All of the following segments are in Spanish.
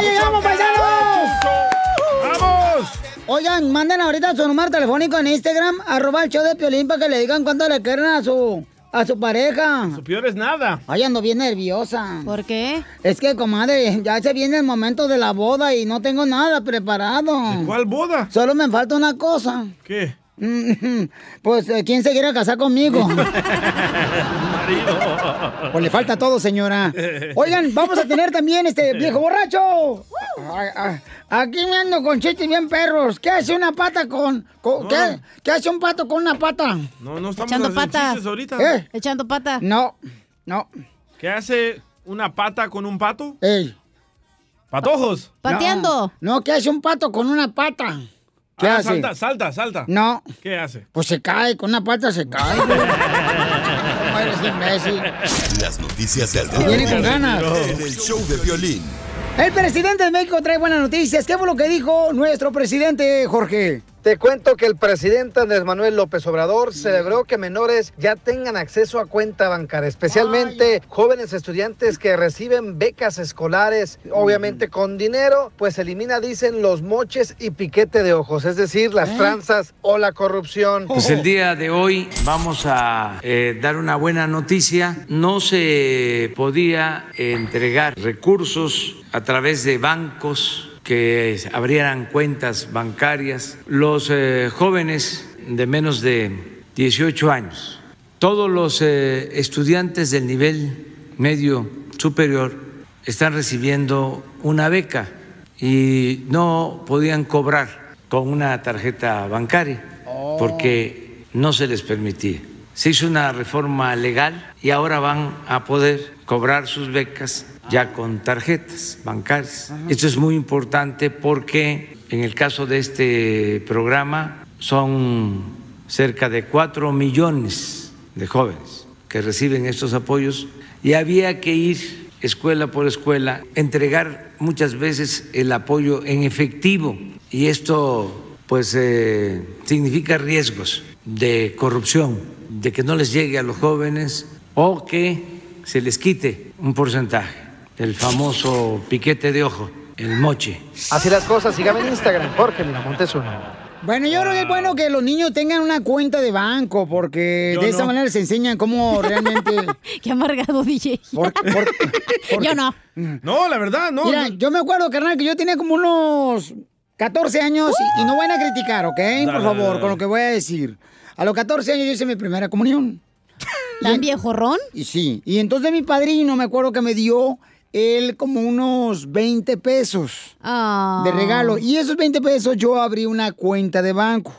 ¡Ya llegamos, paisanos! ¡Vamos! Oigan, manden ahorita su número telefónico en Instagram, arroba el show de Piolín, para que le digan cuánto le quieren a su, a su pareja. Su peor es nada. Ay, ando bien nerviosa. ¿Por qué? Es que, comadre, ya se viene el momento de la boda y no tengo nada preparado. ¿Cuál boda? Solo me falta una cosa. ¿Qué? Pues, eh, ¿quién se quiere casar conmigo? Pues le falta todo, señora. Oigan, vamos a tener también este viejo borracho. Ay, ay, Aquí me ando con chistes bien perros. ¿Qué hace una pata con... con- ¿qué, qué hace un pato con una pata? No, no estamos Echando haciendo pata. chistes ahorita. ¿Eh? Echando pata. No, no. ¿Qué hace una pata con un pato? Ey. ¡Patojos! Pateando. No, no, ¿qué hace un pato con una pata? ¿Qué Ah, hace? Salta, salta, salta. No, ¿Qué hace? pues se cae, con una pata se cae. Las noticias del Viene con ganas. en el show de Piolín. El presidente de México trae buenas noticias. ¿Qué fue lo que dijo nuestro presidente, Jorge? Te cuento que el presidente Andrés Manuel López Obrador celebró que menores ya tengan acceso a cuenta bancaria, especialmente jóvenes estudiantes que reciben becas escolares, obviamente con dinero, pues elimina, dicen, los moches y piquete de ojos, es decir, las tranzas o la corrupción. Pues el día de hoy vamos a eh, dar una buena noticia. No se podía entregar recursos a través de bancos que abrieran cuentas bancarias. Los eh, jóvenes de menos de 18 años, todos los eh, estudiantes del nivel medio superior están recibiendo una beca y no podían cobrar con una tarjeta bancaria porque no se les permitía. Se hizo una reforma legal y ahora van a poder cobrar sus becas ya con tarjetas bancarias. Esto es muy importante porque en el caso de este programa son cerca de 4 millones de jóvenes que reciben estos apoyos y había que ir escuela por escuela, entregar muchas veces el apoyo en efectivo y esto pues eh, significa riesgos de corrupción, de que no les llegue a los jóvenes o que se les quite un porcentaje, el famoso piquete de ojo, el moche. Así las cosas, sígame en Instagram, Jorge Miramontes uno. Bueno, yo creo que es bueno que los niños tengan una cuenta de banco porque Yo de esa no. manera se enseñan cómo realmente... Qué amargado, DJ. por- por- por- Yo no. No, la verdad, no. Mira, yo me acuerdo, carnal, que yo tenía como unos 14 años y, y no van a criticar, ¿ok? Por favor, con lo que voy a decir. A los 14 años yo hice mi primera comunión. ¿Tan viejorrón? Y sí, y entonces mi padrino me acuerdo que me dio él como unos 20 pesos Ah. de regalo. Y esos 20 pesos yo abrí una cuenta de banco.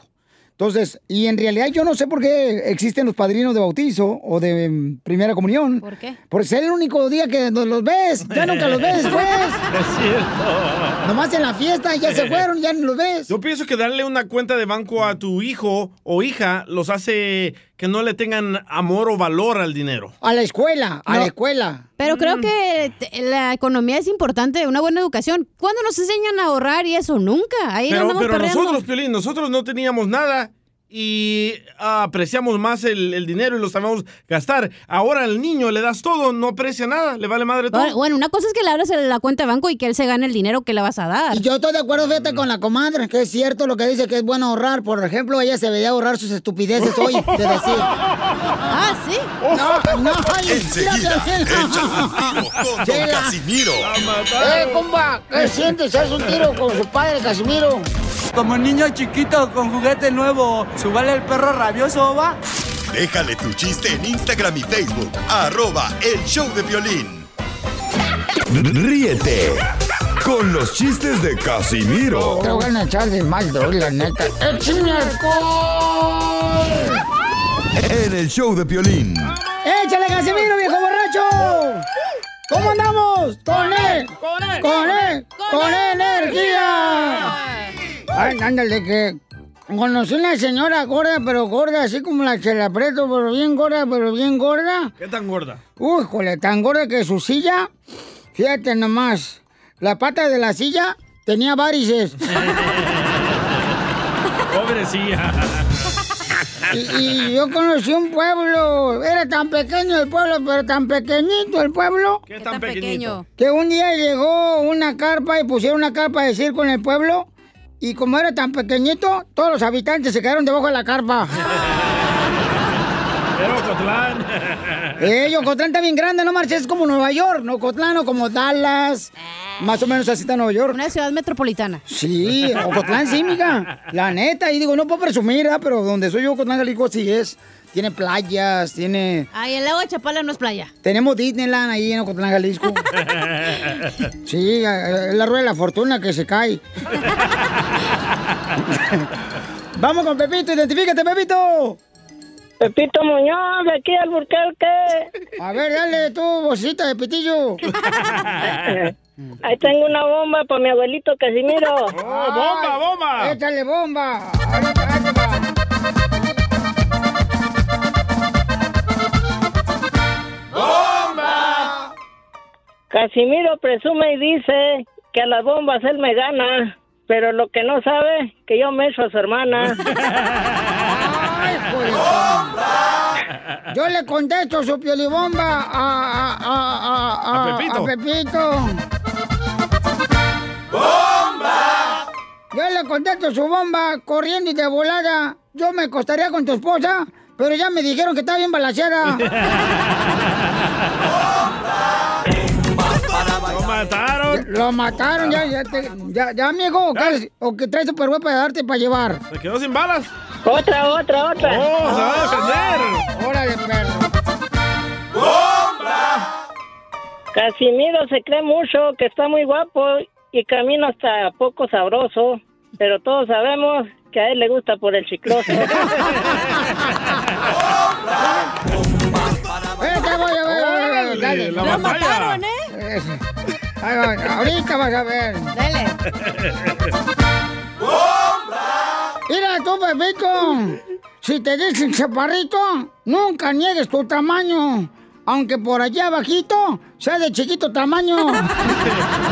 Entonces, y en realidad yo no sé por qué existen los padrinos de bautizo o de mm, primera comunión. ¿Por qué? Por ser el único día que no los ves. Ya nunca los ves después. Es cierto. Nomás en la fiesta ya se fueron, ya no los ves. Yo pienso que darle una cuenta de banco a tu hijo o hija los hace que no le tengan amor o valor al dinero. A la escuela, a No. la escuela. Pero creo Mm. que la economía es importante, una buena educación. ¿Cuándo nos enseñan a ahorrar y eso? Nunca. Ahí Pero, pero nosotros, Piolín, nosotros no teníamos nada y ah, apreciamos más el, el dinero y lo sabemos gastar. Ahora al niño le das todo, no aprecia nada, le vale madre todo. Bueno, una cosa es que le abras la cuenta de banco y que él se gane el dinero que le vas a dar. Y yo estoy de acuerdo, fíjate, con la comadre, que es cierto lo que dice que es bueno ahorrar. Por ejemplo, ella se veía ahorrar sus estupideces hoy, de decir. Ah, sí. No, no, ay, Enseguida, mira, Piolín. échate un tiro con. Casimiro. Eh, compa, ¿qué sientes? ¿Haz un tiro con su padre, Casimiro? Como niño chiquito con juguete nuevo, ¿subale el perro rabioso, va? Déjale tu chiste en Instagram y Facebook. Arroba el show de violín. Ríete con los chistes de Casimiro Te voy a echar de mal, la neta. ¡Échame en el show de Piolín. ¡Échale, Casimiro, viejo borracho! ¿Cómo andamos? ¡Con él! ¡Con él! ¡Con él! ¡Con energía! Ay, ándale, que conocí una señora gorda, pero gorda, así como la Chela Preto, pero bien gorda, pero bien gorda. ¿Qué tan gorda? Uy, jole, tan gorda que su silla, fíjate nomás, la pata de la silla tenía varices. Pobrecilla. Y, y yo conocí un pueblo, era tan pequeño el pueblo, pero tan pequeñito el pueblo. ¿Qué tan pequeñito? Que un día llegó una carpa y pusieron una carpa de circo en el pueblo. Y como era tan pequeñito, todos los habitantes se quedaron debajo de la carpa. Pero Ocotlán. Eh, Ocotlán está bien grande, no marches, es como Nueva York, no Ocotlán o como Dallas. Más o menos así está Nueva York. Una ciudad metropolitana. Sí, Ocotlán sí, mija. La neta, y digo, no puedo presumir, ¿ah? pero donde soy yo, Ocotlán, Jalisco, sí es. Tiene playas, tiene... Ay, el lago de Chapala no es playa. Tenemos Disneyland ahí en Ocotlán, Jalisco. Sí, es la rueda de la fortuna que se cae. Vamos con Pepito, identifícate, Pepito. Pepito Muñoz, de aquí al Burquerque. A ver, dale tú, vocita de Pitillo. Ahí tengo una bomba para mi abuelito Casimiro. ¡Oh, bomba, bomba! Échale bomba. Ahí va. Casimiro presume y dice que a las bombas él me gana, pero lo que no sabe, que yo me echo a su hermana. Ay, joder. Yo le contesto su piolibomba a, a, a, a, A Pepito. a Pepito. ¡Bomba! Yo le contesto su bomba corriendo y de volada. Yo me acostaría con tu esposa, pero ya me dijeron que está bien balacera. ¡Lo mataron! Lo mataron, ya, ya, te- ya, ya, amigo. ¿qué- ¿O que traes super para darte para llevar? ¿Se quedó sin balas? Otra, otra, otra. ¡Oh, se va a defender! Órale, perro. Casimiro se cree mucho que está muy guapo y camina hasta poco sabroso, pero todos sabemos que a él le gusta por el chicloso. Dale. la Lo batalla. mataron, ¿eh? Eh, ahí va, ahorita vas a ver. Dale. Mira tú, Pepito. Si te dicen chaparrito, nunca niegues tu tamaño. Aunque por allá abajito sea de chiquito tamaño.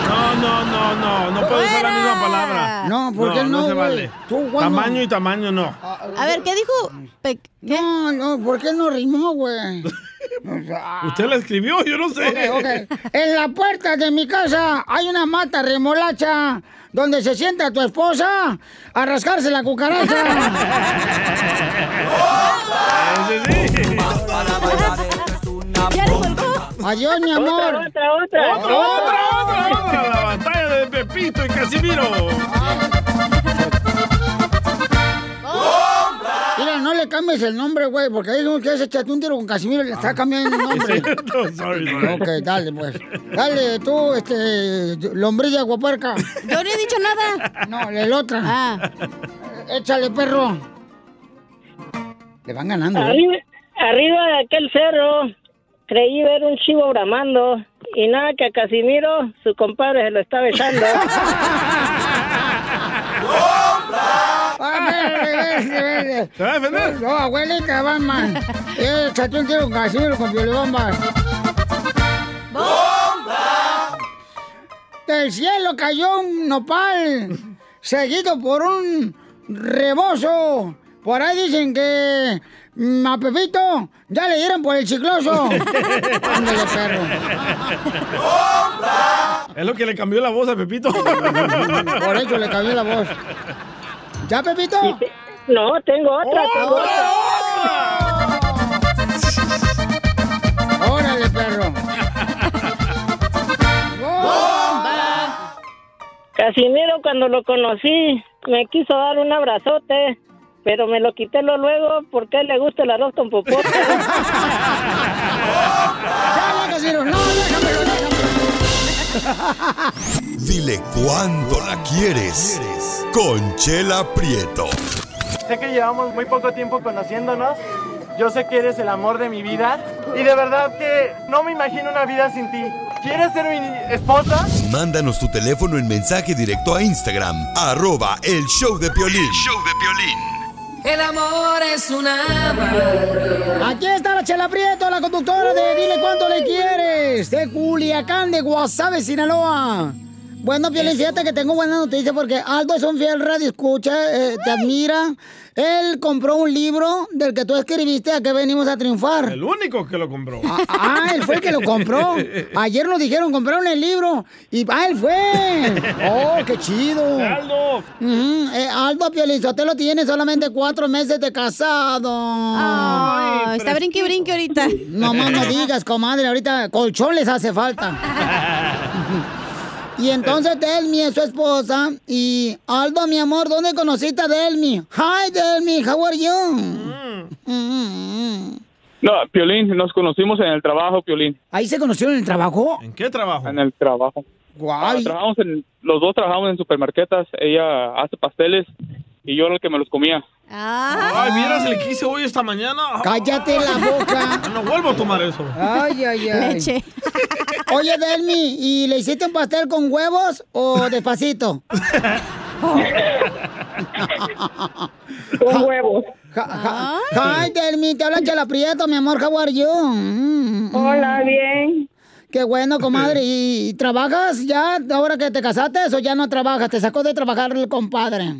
No, no, no, no, no puede ser la misma palabra. No, ¿por qué no, se güey? vale. Tú, ¿cuándo? Tamaño y tamaño no. A ver, ¿qué dijo? Pe- ¿Qué? No, no, ¿por qué no rimó, güey? ¿Usted la escribió? Yo no sé. Ok, ok. En la puerta de mi casa hay una mata remolacha donde se sienta tu esposa a rascarse la cucaracha. Ese sí. Adiós, mi amor. otra, otra, ¡Otra, otra, otra, otra! La batalla de Pepito y Casimiro. Mira, no le cambies el nombre, güey, porque ahí uno que se echate un tiro con Casimiro le está cambiando el Es nombre. cierto, sorry, sorry. Ok, dale, pues. Dale, tú, este, lombrilla guapuerca. Yo no he dicho nada. No, el otra. Ah, Échale, perro. Le van ganando, ¿eh? Arriba, arriba de aquel cerro creí ver un chivo bramando y nada que a Casimiro su compadre se lo estaba echando. ¡Ah, verde, verde. ¿Se va a defender? No, abuelita, Batman. Eh, échate un tiro con Casimiro con violibombas. ¡Bomba! Del cielo cayó un nopal, seguido por un rebozo. Por ahí dicen que mm, a Pepito ya le dieron por el chicloso. Ándale, perro. Es lo que le cambió la voz a Pepito. Por eso le cambió la voz. ¿Ya, Pepito? No, tengo otra, tengo otra. Órale, perro. Casimiro cuando lo conocí me quiso dar un abrazote, pero me lo quité lo luego porque a él le gusta el arroz con popote. ¡Ya, Casimiro! ¡No, déjamelo, Dile cuándo la quieres. Conchela Prieto. Sé que llevamos muy poco tiempo conociéndonos. Yo sé que eres el amor de mi vida. Y de verdad que no me imagino una vida sin ti. ¿Quieres ser mi esposa? Mándanos tu teléfono en mensaje directo a Instagram, arroba el show de Piolín. show de Piolín. El amor es una Aquí está la Chela Prieto, la conductora de Dile Cuánto Le Quieres, de Culiacán, de Guasave, Sinaloa. Bueno, Piolín, fíjate que tengo buena noticia porque Aldo es un fiel radio escucha, eh, te admira. Él compró un libro del que tú escribiste a que venimos a triunfar. El único que lo compró. Ah, ah, él fue el que lo compró. Ayer nos dijeron, compraron el libro. Y ah, él fue. Oh, qué chido. Aldo. Ujú, eh, Aldo Piolizotelo tiene solamente cuatro meses de casado. Ah, está brinque y brinque ahorita. No más no digas, comadre. Ahorita colchón les hace falta. Y entonces Delmi es su esposa. Y Aldo, mi amor, ¿dónde conociste a Delmi? Hi, Delmi, how are you? Mm. No, Piolín, nos conocimos en el trabajo, Piolín. ¿Ahí se conocieron en el trabajo? ¿En qué trabajo? En el trabajo. Ah, trabajamos en, los dos trabajamos en supermarquetas. Ella hace pasteles y yo era el que me los comía. Ay, miras, le quise hoy esta mañana. Cállate la boca. No vuelvo a tomar eso. Ay, ay, ay. Oye, Delmi, ¿y le hiciste un pastel con huevos o despacito? Con huevos. Hi, Delmi, te habla Chela Prieto, mi amor, how are you? Mm, mm. Hola, bien. Qué bueno, comadre. ¿Y trabajas ya ahora que te casaste o ya no trabajas? ¿Te sacó de trabajar el compadre?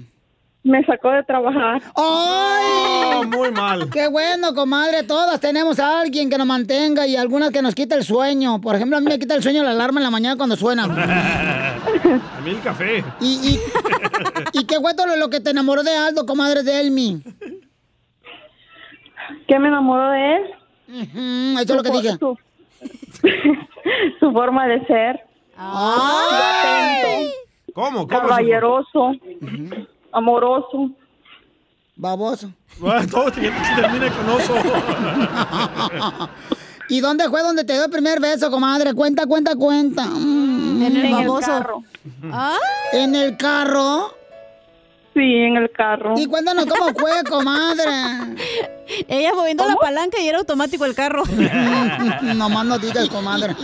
Me sacó de trabajar. ¡Ay! muy mal. Qué bueno, comadre. Todas tenemos a alguien que nos mantenga y algunas que nos quita el sueño. Por ejemplo, a mí me quita el sueño la alarma en la mañana cuando suena. A mí el café. Y, y, y qué bueno lo, lo que te enamoró de Aldo, comadre de Elmi. ¿Qué me enamoró de él? Ujú, eso es lo que dije. Su, su forma de ser. ¡Ay! ¿Cómo? ¿Cómo? Caballeroso. Amoroso. Baboso. Bueno, todo te- termina con oso. ¿Y dónde fue donde te dio el primer beso, comadre? Cuenta, cuenta, cuenta. Mm. En el En el baboso. carro. ¿En el carro? Sí, en el carro. Y cuéntanos cómo fue, comadre. Ella moviendo la palanca y era automático el carro. no más no digas, comadre.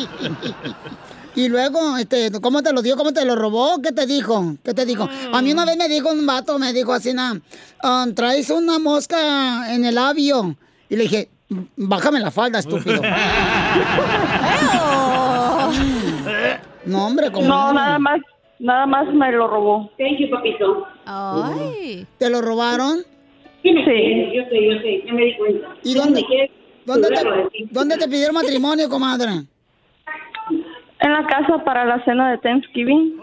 Y luego, este, ¿cómo te lo dio? ¿Cómo te lo robó? ¿Qué te dijo? ¿Qué te dijo? A mí una vez me dijo un vato, me dijo así, na, "Ah, traes una mosca en el labio. Y le dije, bájame la falda, estúpido. no, hombre, comadre. No, nada más, nada más me lo robó. Thank you, papito. Ay. ¿Te lo robaron? Sí, yo sé, yo sé, ya me di cuenta. ¿Y dónde, dónde, te, dónde te pidieron matrimonio, comadre? En la casa para la cena de Thanksgiving.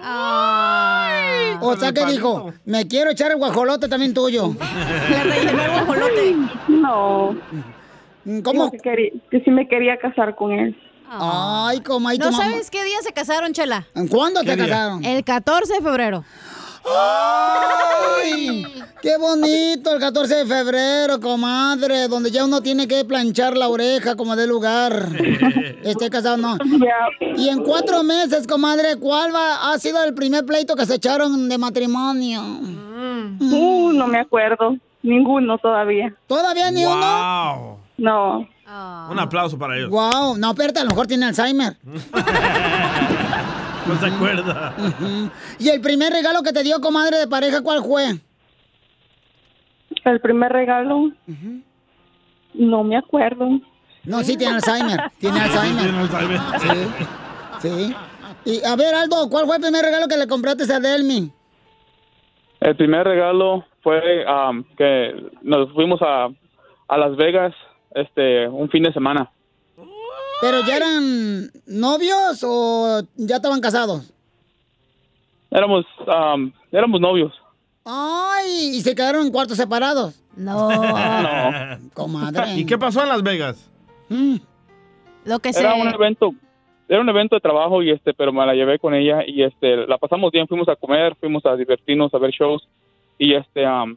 O sea que dijo, me quiero echar el guajolote también tuyo. Le rellenó el guajolote. No. ¿Cómo? Que, quería- que sí me quería casar con él. Ay, comadre. ¿No sabes qué día se casaron, Chela? ¿Cuándo ¿Qué te día? casaron? El 14 de febrero. ¡Ay! ¡Qué bonito! El 14 de febrero, comadre, donde ya uno tiene que planchar la oreja como de lugar. Esté casado, no. Y en cuatro meses, comadre, ¿cuál va, ha sido el primer pleito que se echaron de matrimonio? Uh, no me acuerdo. Ninguno todavía. ¿Todavía ni uno? Wow. No. Un aplauso para ellos. Wow, no, espérate, a lo mejor tiene Alzheimer. No se acuerda. ¿Y el primer regalo que te dio, comadre de pareja, cuál fue? El primer regalo. No me acuerdo. No, sí tiene Alzheimer. Tiene Alzheimer. Tiene Alzheimer. Sí. Sí. Y a ver, Aldo, ¿cuál fue el primer regalo que le compraste a Delmi? El primer regalo fue am, que nos fuimos a, a Las Vegas este un fin de semana. ¿Pero ya eran novios o ya estaban casados? Éramos am, éramos novios. Ay, ¿y se quedaron en cuartos separados? No. No. Comadre. ¿Y qué pasó en Las Vegas? Lo que Era un evento era un evento de trabajo y este pero me la llevé con ella y este la pasamos bien, fuimos a comer, fuimos a divertirnos, a ver shows y este am,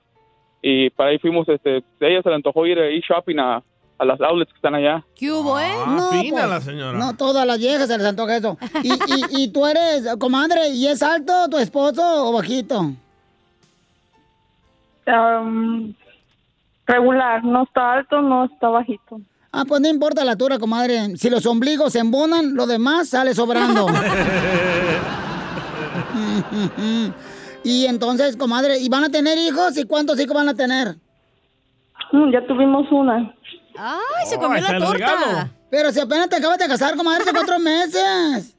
y para ahí fuimos este a ella se le antojó ir a ir shopping a, a las outlets que están allá. ¿Qué hubo, eh? Ah, fina la señora. No, todas las viejas se les antoja eso. ¿Y, y, y tú eres, comadre, y es alto tu esposo o bajito? Am, regular, no está alto, no está bajito. Ah, pues no importa la altura, comadre. Si los ombligos se embonan, lo demás sale sobrando. y entonces, comadre, ¿y van a tener hijos? ¿Y cuántos hijos van a tener? Mm, Ya tuvimos una. ¡Ay, se Oh, comió la torta! regalo. Pero si apenas te acabas de casar, comadre, hace cuatro meses.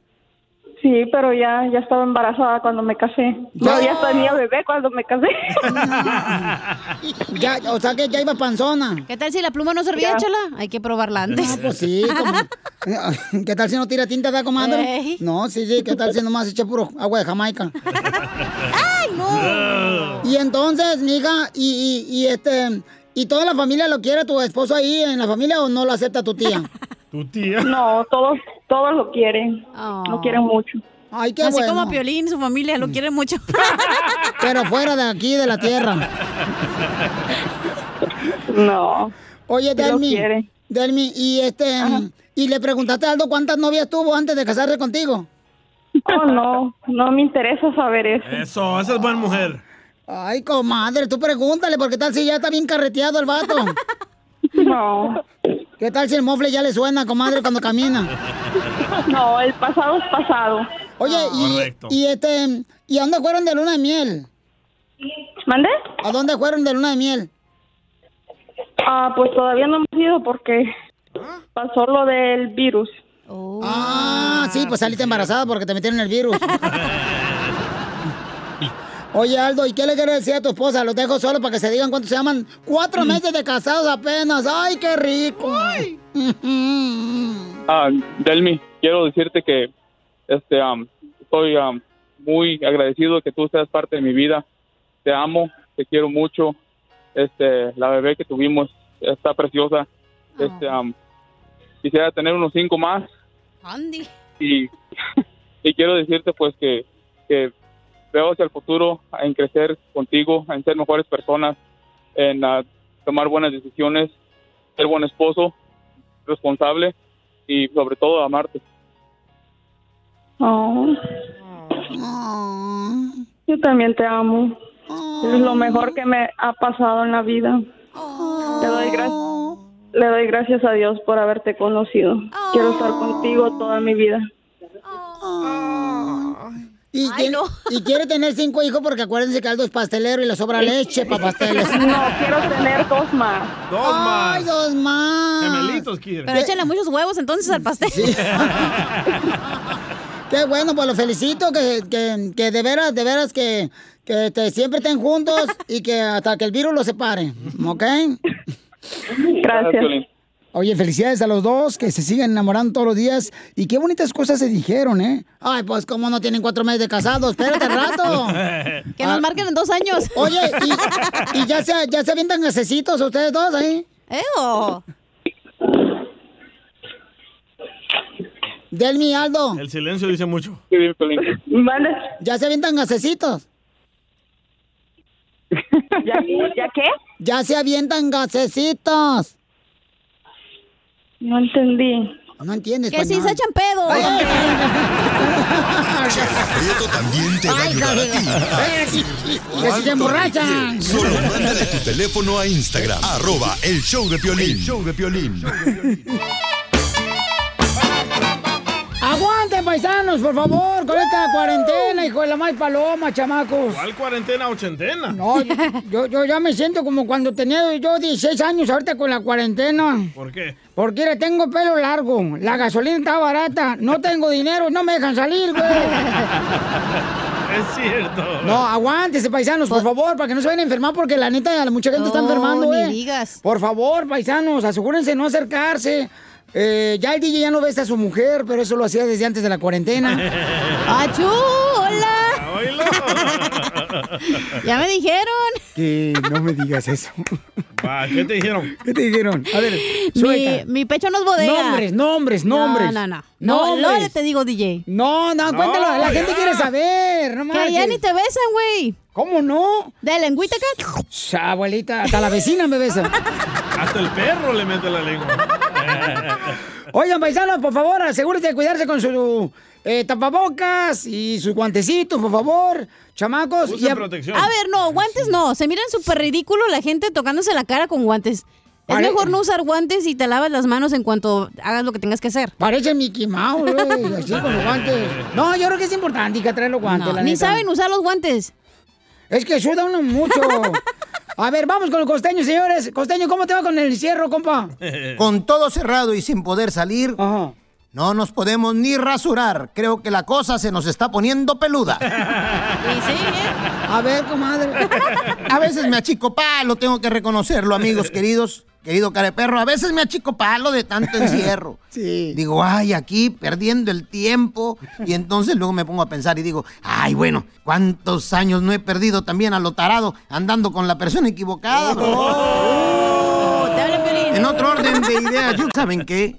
Sí, pero ya, ya estaba embarazada cuando me casé. No, ya tenía bebé cuando me casé. Ya, o sea que ya iba panzona. ¿Qué tal si la pluma no servía, Ya. chala? Hay que probarla antes. No, pues sí, como- ¿Qué tal si no tira tinta, da, comadre? Ey. No, sí, sí, ¿qué tal si nomás echa puro agua de Jamaica? ¡Ay, no! Y entonces, mija, y, y, y este, ¿y toda la familia lo quiere tu esposo ahí en la familia o no lo acepta tu tía? Tu tía. No, todos, todos lo quieren. Lo quieren mucho. Ay, qué Así bueno. como a Piolín, su familia lo quiere mucho. Pero fuera de aquí, de la tierra. No. Oye, Delmi. Delmi, y este, y le preguntaste a Aldo cuántas novias tuvo antes de casarse contigo. Oh, no, no me interesa saber eso. Eso, esa es buena mujer. Ay, comadre, tú pregúntale, porque tal si ya está bien carreteado el vato. No. ¿Qué tal si el mofle ya le suena, comadre, cuando camina? No, el pasado es pasado. Oye, y, Correcto. y este, ¿y a dónde fueron de luna de miel? ¿Mande? ¿A dónde fueron de luna de miel? Ah, pues todavía no hemos ido porque pasó lo del virus. Ah, sí, pues saliste embarazada porque te metieron el virus. Oye, Aldo, ¿y qué le quieres decir a tu esposa? Los dejo solo para que se digan cuánto se llaman. Cuatro meses de casados apenas. ¡Ay, qué rico! Ah, Delmi, quiero decirte que este am, estoy am, muy agradecido de que tú seas parte de mi vida. Te amo, te quiero mucho. Este, la bebé que tuvimos está preciosa. Este, am, quisiera tener unos cinco más Andy. y, y quiero decirte pues que, que veo hacia el futuro en crecer contigo, en ser mejores personas, en ah, tomar buenas decisiones, ser buen esposo, responsable y sobre todo amarte. Oh. Yo también te amo. Es lo mejor que me ha pasado en la vida. Le doy gracias. Le doy gracias a Dios por haberte conocido. Quiero estar contigo toda mi vida. Y, quiere, y quiere tener cinco hijos porque acuérdense que Aldo es pastelero y le sobra leche para pasteles. No, quiero tener dos más. Dos ¡Ay, más. dos más! Gemelitos quiere. Pero échale muchos huevos entonces al pastel. Qué bueno, pues los felicito, que, que, que de veras, de veras que, que te- siempre estén juntos y que hasta que el virus los separe, ¿ok? Gracias. Oye, felicidades a los dos, que se siguen enamorando todos los días. Y qué bonitas cosas se dijeron, ¿eh? Ay, pues cómo no tienen cuatro meses de casados, espérate rato. Que nos marquen en dos años. Oye, ¿y, y ya, se, ya se avientan gasecitos ustedes dos ahí? ¡Eo! Delmi, Aldo. El silencio dice mucho. ¿Ya se avientan gasecitos? ¿Ya, ¿Ya qué? Ya se avientan gasecitos. No entendí. No entiendes. Que si se echan pedo. Prieto también te va a ayudar a ti. Que si se emborrachan. Solo mándale tu teléfono a Instagram, arroba el show de Piolín. show de Piolín. ¡Aguante, paisanos, por favor, con esta cuarentena, hijo de la más paloma, chamacos. ¿Cuál cuarentena ochentena? No, yo, yo, ya me siento como cuando tenía yo 16 años ahorita con la cuarentena. ¿Por qué? Porque tengo pelo largo, la gasolina está barata, no tengo dinero, no me dejan salir, güey. Es cierto. No, aguántese, paisanos, por favor, para que no se vayan a enfermar, porque la neta, mucha gente está No, enfermando, ni eh. digas. Por favor, paisanos, asegúrense de no acercarse. Eh, ya el DJ ya no besa a su mujer, pero eso lo hacía desde antes de la cuarentena. ¡Achú! ¡Hola! Ya me dijeron. Que no me digas eso. Va, ¿Qué te dijeron? ¿Qué te dijeron? A ver, Mi, suelta. mi pecho no es bodega. Nombres, nombres, nombres. No, no, no. No, Nombres. luego te digo, DJ. No, no, cuéntalo, la gente quiere saber. No Que ya ni te besan, güey. ¿Cómo no? De lengüita acá. Abuelita, hasta la vecina me besa. Hasta el perro le mete la lengua. Oigan, paisanos, por favor, asegúrense de cuidarse con su eh, tapabocas y sus guantecitos, por favor. Chamacos. Usen y a- protección. A ver, no, guantes no. Se miran súper ridículo la gente tocándose la cara con guantes. Es Pare- mejor no usar guantes y te lavas las manos en cuanto hagas lo que tengas que hacer. Parece Mickey Mouse, güey, así con los guantes. No, yo creo que es importante que traer los guantes, No, la ni neta. saben usar los guantes. Es que suda uno mucho. A ver, vamos con el costeño, señores. Costeño, ¿cómo te va con el cierro, compa? Con todo cerrado y sin poder salir, no nos podemos ni rasurar. Creo que la cosa se nos está poniendo peluda. A ver, comadre. A veces me achico palo, tengo que reconocerlo, amigos queridos. Querido careperro, a veces me achico palo de tanto encierro. Sí. Digo, ay, aquí perdiendo el tiempo. Y entonces luego me pongo a pensar y digo, ay, bueno, ¿cuántos años no he perdido también a lo tarado andando con la persona equivocada? Oh, te hablan, Piolín. En otro orden de ideas, ¿yo ¿saben qué?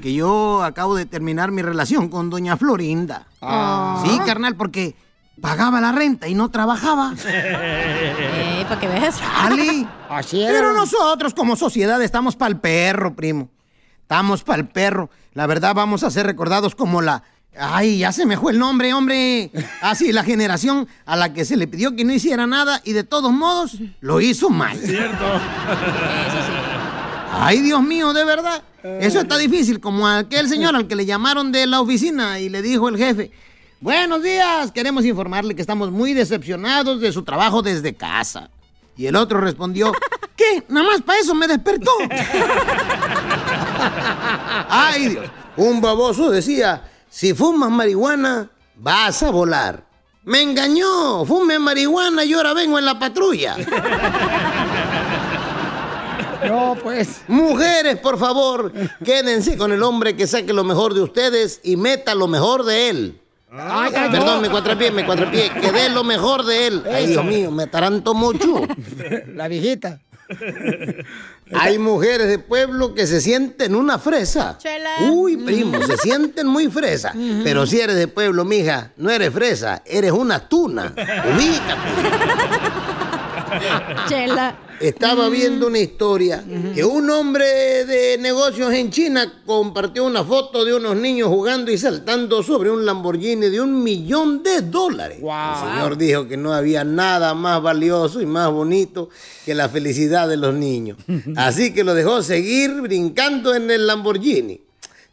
Que yo acabo de terminar mi relación con doña Florinda. Ah. Sí, carnal, porque pagaba la renta y no trabajaba. Eh, para que veas. Chale. Así era. Pero nosotros como sociedad estamos pa'l perro, primo. Estamos pa'l perro. La verdad vamos a ser recordados como la... Ay, ya se me fue el nombre, hombre. Así, la generación a la que se le pidió que no hiciera nada y de todos modos lo hizo mal. Cierto. Ay, Dios mío, de verdad. Eso está difícil, como aquel señor al que le llamaron de la oficina y le dijo el jefe, buenos días, queremos informarle que estamos muy decepcionados de su trabajo desde casa. Y el otro respondió, ¿qué? Nada más para eso me despertó. Ay, Dios. Un baboso decía, si fumas marihuana, vas a volar. Me engañó, fume marihuana y ahora vengo en la patrulla. No, pues. Mujeres, por favor, quédense con el hombre que saque lo mejor de ustedes y meta lo mejor de él. Ay, ay, Perdón, no. me cuatrapié, me cuatrapié. Que dé lo mejor de él. Ay. Dios mío, me taranto mucho. La viejita. Hay mujeres de pueblo que se sienten una fresa. Uy, primo, se sienten muy fresa. Pero si eres de pueblo, mija, no eres fresa, eres una tuna. Ubícate. Chela. Estaba viendo una historia que un hombre de negocios en China compartió una foto de unos niños jugando y saltando sobre un Lamborghini de un millón de dólares. El señor dijo que no había nada más valioso y más bonito que la felicidad de los niños. Así que lo dejó seguir brincando en el Lamborghini.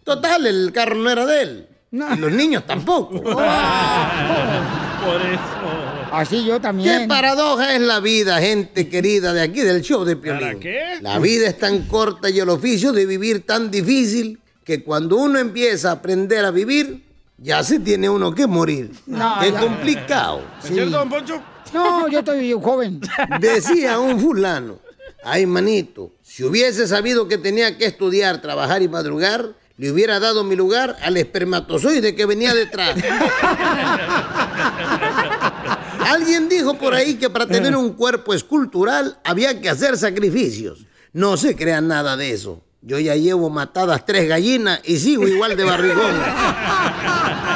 Total, el carro no era de él. Y los niños tampoco. Por eso. Así yo también. Qué paradoja es la vida, gente querida de aquí del show de Piolín. ¿Para qué? La vida es tan corta y el oficio de vivir tan difícil que cuando uno empieza a aprender a vivir, ya se tiene uno que morir. No, Qué ya. complicado. ¿Es cierto, don Poncho? No, yo estoy joven. Decía un fulano, ay manito, si hubiese sabido que tenía que estudiar, trabajar y madrugar, le hubiera dado mi lugar al espermatozoide que venía detrás. Alguien dijo por ahí que para tener un cuerpo escultural había que hacer sacrificios. No se crean nada de eso. Yo ya llevo matadas tres gallinas y sigo igual de barrigón.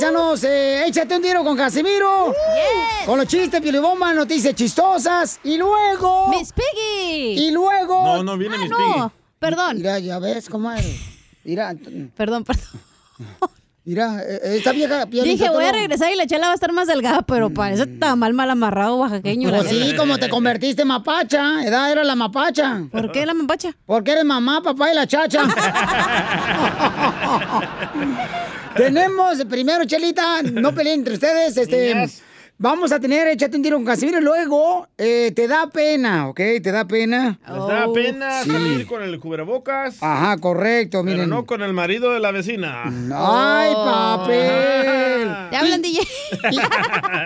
paisanos, eh, échate un tiro con Casimiro. Con los chistes, pilibomba, noticias chistosas. Y luego. Miss Piggy. Y luego. No, no viene Ah, Miss no. Piggy. Perdón. Mira, ya ves cómo es. Mira. Perdón, perdón. Mira, eh, esta vieja... Piolín Dije, voy a regresar y la chela va a estar más delgada, pero parece tamal mal amarrado oaxaqueño. Pues sí, como te convertiste en mapacha, edad era la mapacha. ¿Por qué la mapacha? Porque eres mamá, papá y la chacha. Tenemos primero, Chelita, no peleen entre ustedes, este... Vamos a tener Échate un tiro con Casimiro y luego eh, te da pena, ¿ok? Te da pena. Les da pena Sí. salir con el cubrebocas, Ajá, correcto, pero miren. no con el marido de la vecina. ¡Ay, papel! Te hablan, DJ.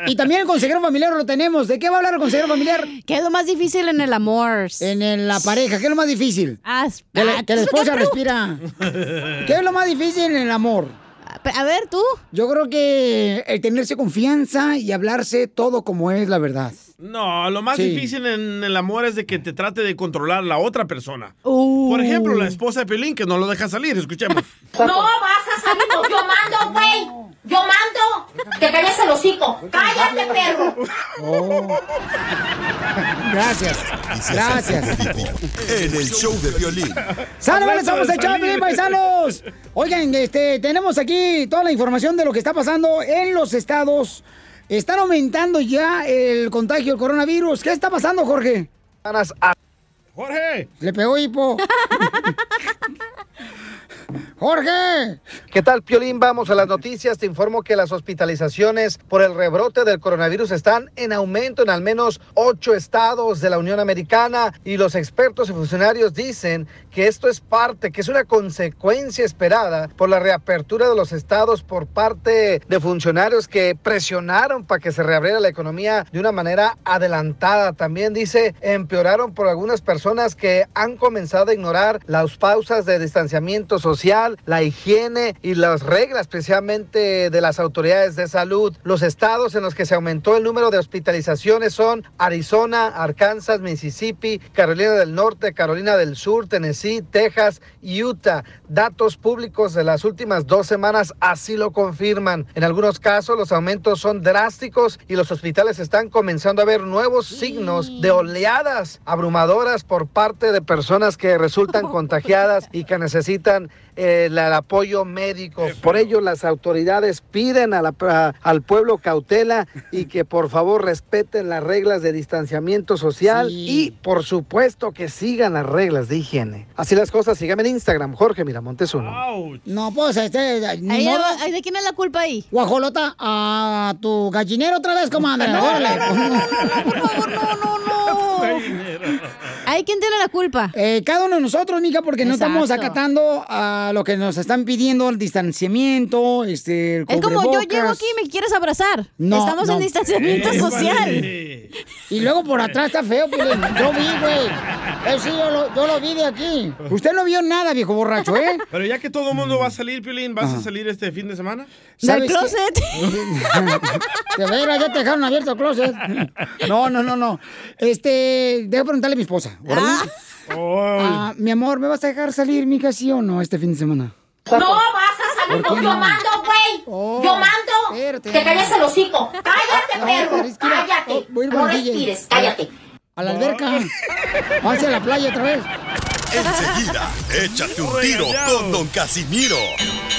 Y también el consejero familiar lo tenemos. ¿De qué va a hablar el consejero familiar? ¿Qué es lo más difícil en el amor? En el- la pareja. ¿Qué es lo más difícil? Ah, Que, la, que la ¿eso esposa respira. ¿Qué es lo más difícil en el amor? A ver, tú. Yo creo que el tenerse confianza y hablarse todo como es la verdad. No, lo más Sí. difícil en el amor es de que te trate de controlar la otra persona. Uh. Por ejemplo, la esposa de Pelín que no lo deja salir, escuchemos. No vas a salir, no, yo mando, güey. Yo mando. Te calles el hocico. Cállate, perro. Gracias. Gracias. En el show de violín. Hablando ¡Somos el Chaplin, paisanos! Oigan, este, tenemos aquí toda la información de lo que está pasando en los estados. Están aumentando ya el contagio del coronavirus. ¿Qué está pasando, Jorge? ¡Jorge! Le pegó hipo. ¡Jorge! ¿Qué tal, Piolín? Vamos a las noticias. Te informo que las hospitalizaciones por el rebrote del coronavirus están en aumento en al menos ocho estados de la Unión Americana y los expertos y funcionarios dicen que esto es parte, que es una consecuencia esperada por la reapertura de los estados por parte de funcionarios que presionaron para que se reabriera la economía de una manera adelantada. También dice, empeoraron por algunas personas que han comenzado a ignorar las pausas de distanciamiento social, la higiene y las reglas especialmente de las autoridades de salud. Los estados en los que se aumentó el número de hospitalizaciones son Arizona, Arkansas, Mississippi, Carolina del Norte, Carolina del Sur, Tennessee, Texas y Utah. Datos públicos de las últimas dos semanas así lo confirman. En algunos casos los aumentos son drásticos y los hospitales están comenzando a ver nuevos signos de oleadas abrumadoras por parte de personas que resultan contagiadas y que necesitan el, el apoyo médico. Por ello, las autoridades piden a la- a- al pueblo cautela y que por favor respeten las reglas de distanciamiento social y por supuesto que sigan las reglas de higiene. Así las cosas, síganme en Instagram, Jorge Miramontes uno. No, pues, este, ni Ahí modo. va- ahí ¿De quién es la culpa ahí? Guajolota, a tu gallinero otra vez, comadre. No, Órale. ¿Ahí quién tiene la culpa? Eh, cada uno de nosotros, mija, porque no estamos acatando a lo que nos están pidiendo, el distanciamiento, este, el Es como yo llego aquí y me quieres abrazar. No, Estamos no. en distanciamiento Eh, social. Y luego por atrás está feo, Piolín. Yo vi, güey. Yo lo, yo lo vi de aquí. Usted no vio nada, viejo borracho, ¿eh? Pero ya que todo el mundo va a salir, Piolín, ¿vas a salir este fin de semana? ¿Sabes qué? De veras, ya te dejaron abierto el closet. No, no, no, no. Este, deja preguntarle a mi esposa. ¿Órale? Ah, mi amor, ¿me vas a dejar salir, mija, sí o no, este fin de semana? No vas a salir, ¿Por no, qué yo mando, güey. yo mando. Te calles el hocico. Cállate, No, perro. Cállate. Oh, no respires, cállate. A la alberca. Vamos a la playa otra vez. Enseguida, échate un tiro con Don Casimiro.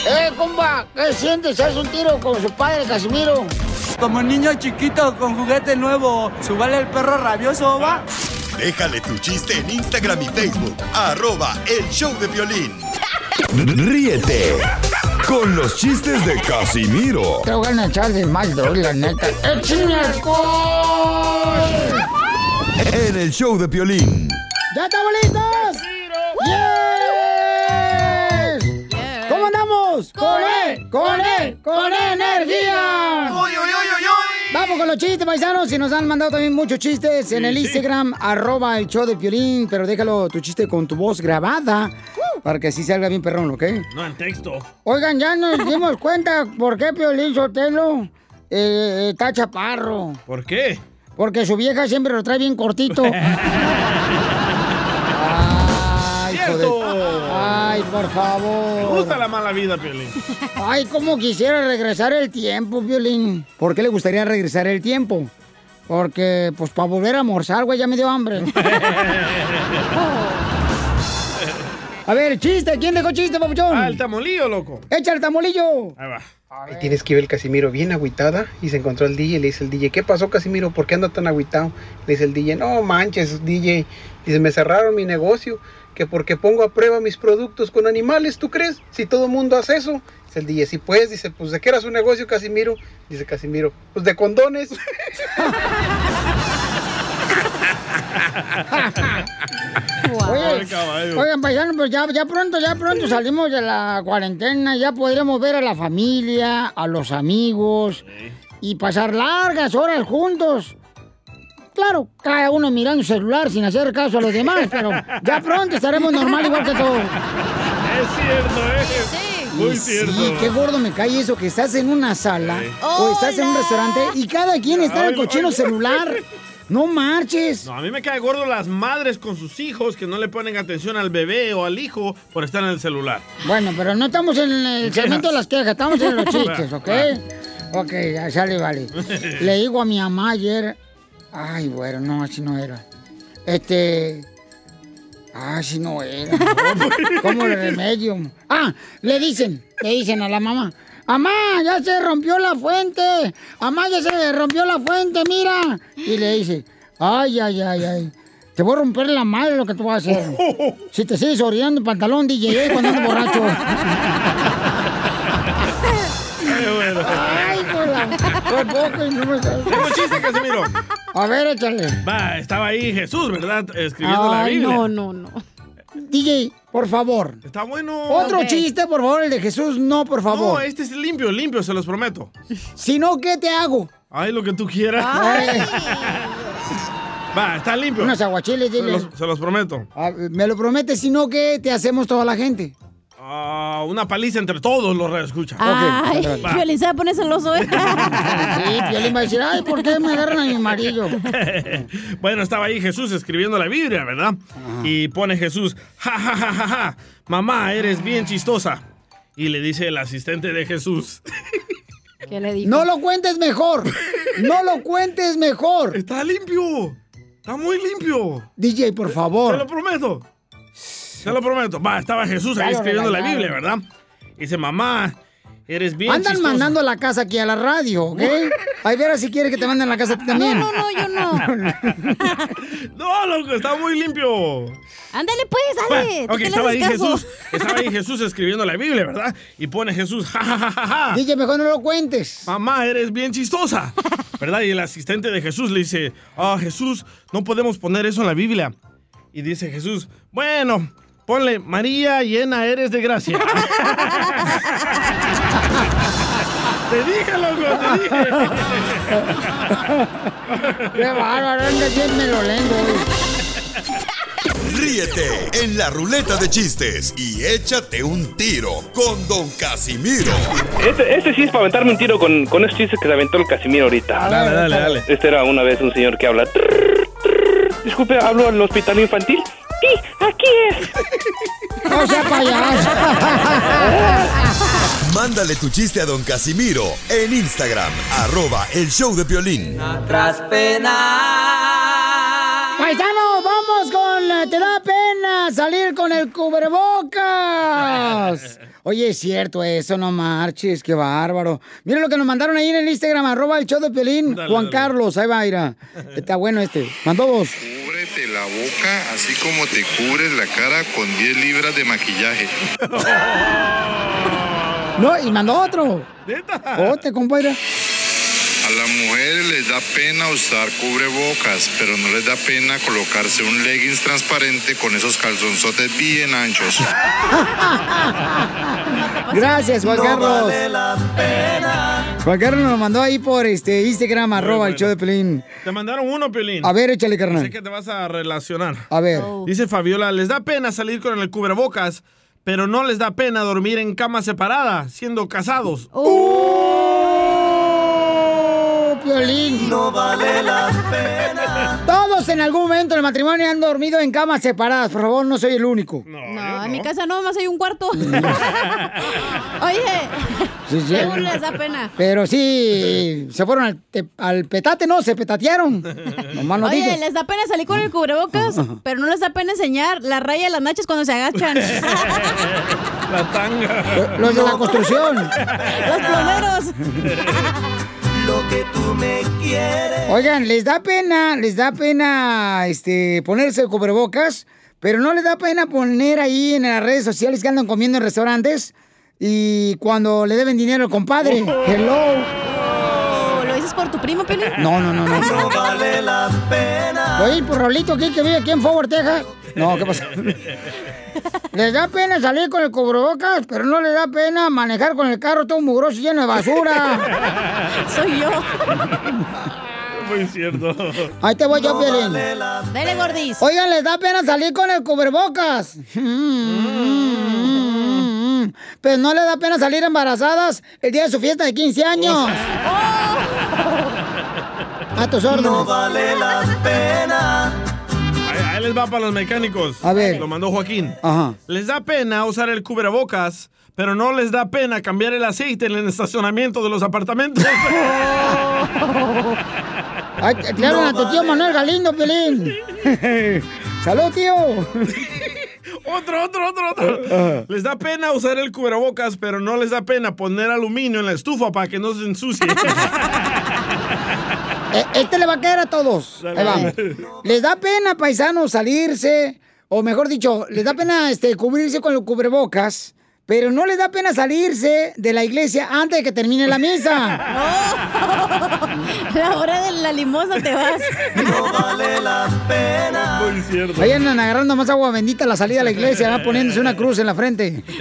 ¡Eh, compa! ¿Qué sientes? ¿Haz un tiro con su padre, Casimiro? Como niño chiquito con juguete nuevo, ¿subale el perro rabioso, va? Déjale tu chiste en Instagram y Facebook. Arroba el show de violín. Ríete con los chistes de Casimiro Te voy a echar de mal, doy, la neta. ¡Échame alcohol! En el show de violín. ¡Ya estamos listos! ¡Yes! ¿Cómo andamos? ¡Con él! ¡Con él! ¡Con energía! Vamos con los chistes, paisanos. Y nos han mandado también muchos chistes en el sí. Instagram, arroba el show de Piolín. Pero déjalo tu chiste con tu voz grabada para que así salga bien perrón, ¿ok? No, en texto. Oigan, ya nos dimos cuenta por qué Piolín Sotelo eh, está chaparro. ¿Por qué? Porque su vieja siempre lo trae bien cortito. Ay, ¡Cierto! Ay, por Me favor. gusta la mala vida, Piolín. Ay, cómo quisiera regresar el tiempo, Violín. ¿Por qué le gustaría regresar el tiempo? Porque, pues, para volver a almorzar, güey, ya me dio hambre. A ver, chiste, ¿quién dejó chiste, papuchón? Ah, el tamolillo, loco. Echa el tamolillo. Ahí va. Y tienes que ver el Casimiro bien agüitada y se encontró el DJ y le dice el DJ, ¿qué pasó Casimiro? ¿Por qué anda tan agüitado? Le dice el DJ, no manches DJ, dice, me cerraron mi negocio, que porque pongo a prueba mis productos con animales, ¿tú crees? Si todo el mundo hace eso. Dice el DJ, si puedes, dice, pues ¿de qué era su negocio Casimiro? Dice Casimiro, pues de condones. Oye, Ay, caballo. oigan, paisanos, pues ya, ya pronto, ya pronto salimos de la cuarentena, ya podremos ver a la familia, a los amigos y pasar largas horas juntos. Claro, cada uno mirando su celular sin hacer caso a los demás, pero ya pronto estaremos normal igual que todos. Es cierto, ¿eh? Muy Y cierto. Sí, qué gordo me cae eso, que estás en una sala o estás en un restaurante y cada quien está en el cochino ay. celular. No marches. No, a mí me cae gordo las madres con sus hijos que no le ponen atención al bebé o al hijo por estar en el celular. Bueno, pero no estamos en el segmento de las quejas, estamos en los chistes, ¿ok? Ok, ya sale, vale. Le digo a mi mamá ayer. Ay, bueno, no, así no era. Este. Ah, así no era. ¿Cómo le remedio? Ah, le dicen, le dicen a la mamá. Mamá, ya se rompió la fuente. Mamá, ya se rompió la fuente, mira. Y le dice, ay, ay, ay, ay. Te voy a romper la madre lo que tú vas a hacer. Si te sigues orinando en pantalón, DJ, cuando andas borracho. Ay, por la... Por poco y no me. Tengo chiste, Casimiro. A ver, échale. Va, estaba ahí Jesús, ¿verdad? Escribiendo la Biblia. no, no, no. DJ, por favor. Está bueno. Otro chiste, por favor, el de Jesús, no, por favor. No, este es limpio, limpio, se los prometo. Si no, ¿qué te hago? Ay, lo que tú quieras. Va, está limpio. Unos aguachiles, Se dile. los, se los prometo. Ah, Me lo prometes, si no, ¿qué te hacemos toda la gente? Ah, una paliza entre todos los reescuchas. Ay, Va. Piolín se va a poner celoso, ¿eh? Sí, Piolín va a decir, ay, ¿por qué me agarran a mi marido? bueno, estaba ahí Jesús escribiendo la Biblia, ¿verdad? Y pone Jesús, ja, ja, ja, ja, ja, mamá, eres bien chistosa. Y le dice el asistente de Jesús. ¿Qué le dijo? No lo cuentes mejor. No lo cuentes mejor. Está limpio. Está muy limpio. DJ, por Te lo favor. prometo. Te lo prometo. Va, estaba Jesús ahí escribiendo la. Biblia, ¿verdad? Dice, mamá, eres bien Andan chistosa. mandando a la casa aquí a la radio, ¿ok? Ay, ver si quiere que te manden a la casa a ti también. No, no, yo no. No, loco, está muy limpio. Ándale, pues, dale. Ok, estaba ahí. Jesús. Estaba ahí Jesús escribiendo la Biblia, ¿verdad? Y pone Jesús, ja, ja, ja, ja, ja. DJ, mejor no lo cuentes. Mamá, eres bien chistosa. ¿Verdad? Y el asistente de Jesús le dice, ah, Jesús, no podemos poner eso en la Biblia. Y dice Jesús, bueno, ponle, María, llena eres de gracia. te dije, loco, te dije. Qué bárbaro, anda bien melolengo. Ríete en la ruleta de chistes y échate un tiro con Don Casimiro. Este, este sí es para aventarme un tiro con, con esos chistes que se aventó el Casimiro ahorita. Dale, dale, dale. Este era una vez un señor que habla. "Trrr, trrr". Disculpe, ¿hablo al hospital infantil? Aquí es. No sea payaso. Mándale tu chiste a Don Casimiro en Instagram, arroba el show de violín. Tras pena. Paisano, vamos con Te da pena salir con el cubrebocas. Oye, es cierto eso, no marches, qué bárbaro. Mira lo que nos mandaron ahí en el Instagram, arroba el show de Pelín, Dale, Juan dale. Carlos, ahí va, mira. Está bueno este. Mandó dos. Cúbrete la boca así como te cubres la cara con 10 libras de maquillaje. No, y mandó otro. Ote, compadre. A las mujeres les da pena usar cubrebocas, pero no les da pena colocarse un leggings transparente con esos calzonzotes bien anchos. Gracias, Juan No Carlos. vale la Juan Carlos nos mandó ahí por este Instagram, arroba el show de Pelín. Te mandaron uno, Piolín. A ver, échale, carnal. Sé que te vas a relacionar. A ver. Dice Fabiola, les da pena salir con el cubrebocas, pero no les da pena dormir en cama separada, siendo casados. ¡Oh! Piolín. No vale la pena. Todos en algún momento en el matrimonio han dormido en camas separadas. Por favor, no soy el único. No, en mi casa no, más hay un cuarto. Oye, Sí, sí. seguro les da pena. Pero sí, se fueron al, te- al petate, no, se petatearon. Nomás no Oye, digas. les da pena salir con el cubrebocas, pero no les da pena enseñar la raya de las nachas cuando se agachan. La tanga. Los de la construcción. Los plomeros. Lo que tú me quieres. Oigan, les da pena, les da pena este ponerse el cubrebocas, pero no les da pena poner ahí en las redes sociales que andan comiendo en restaurantes y cuando le deben dinero al compadre. Hello. Oh, ¿Lo dices por tu primo, Peli? No, no, no, no. No vale la pena. Oye, por Rolito aquí que vive aquí en Forward, Texas. No, ¿qué pasa? Les da pena salir con el cubrebocas, pero no les da pena manejar con el carro todo mugroso y lleno de basura. Soy yo. Muy cierto. Ahí te voy yo, Piolín. Dale, gordis. Oigan, les da pena salir con el cubrebocas. Pero no les da pena salir embarazadas el día de su fiesta de 15 años. A tus órdenes. No vale la pena. Ahí, les va para los mecánicos. A ver. Lo mandó Joaquín. Ajá. Les da pena usar el cubrebocas, pero no les da pena cambiar el aceite en el estacionamiento de los apartamentos. Ay, te hablan a tu tío Manuel Galindo, Pelín. Salud, tío. otro, otro, otro, otro. Les da pena usar el cubrebocas, pero no les da pena poner aluminio en la estufa para que no se ensucie. Eh, Este le va a caer a todos. Les da pena, paisanos, salirse, o mejor dicho, les da pena este, cubrirse con los cubrebocas, pero no les da pena salirse de la iglesia antes de que termine la misa. La hora de la limosna te vas. No vale la pena. Muy cierto. Ahí andan agarrando más agua bendita a la salida de la iglesia, poniéndose una cruz en la frente.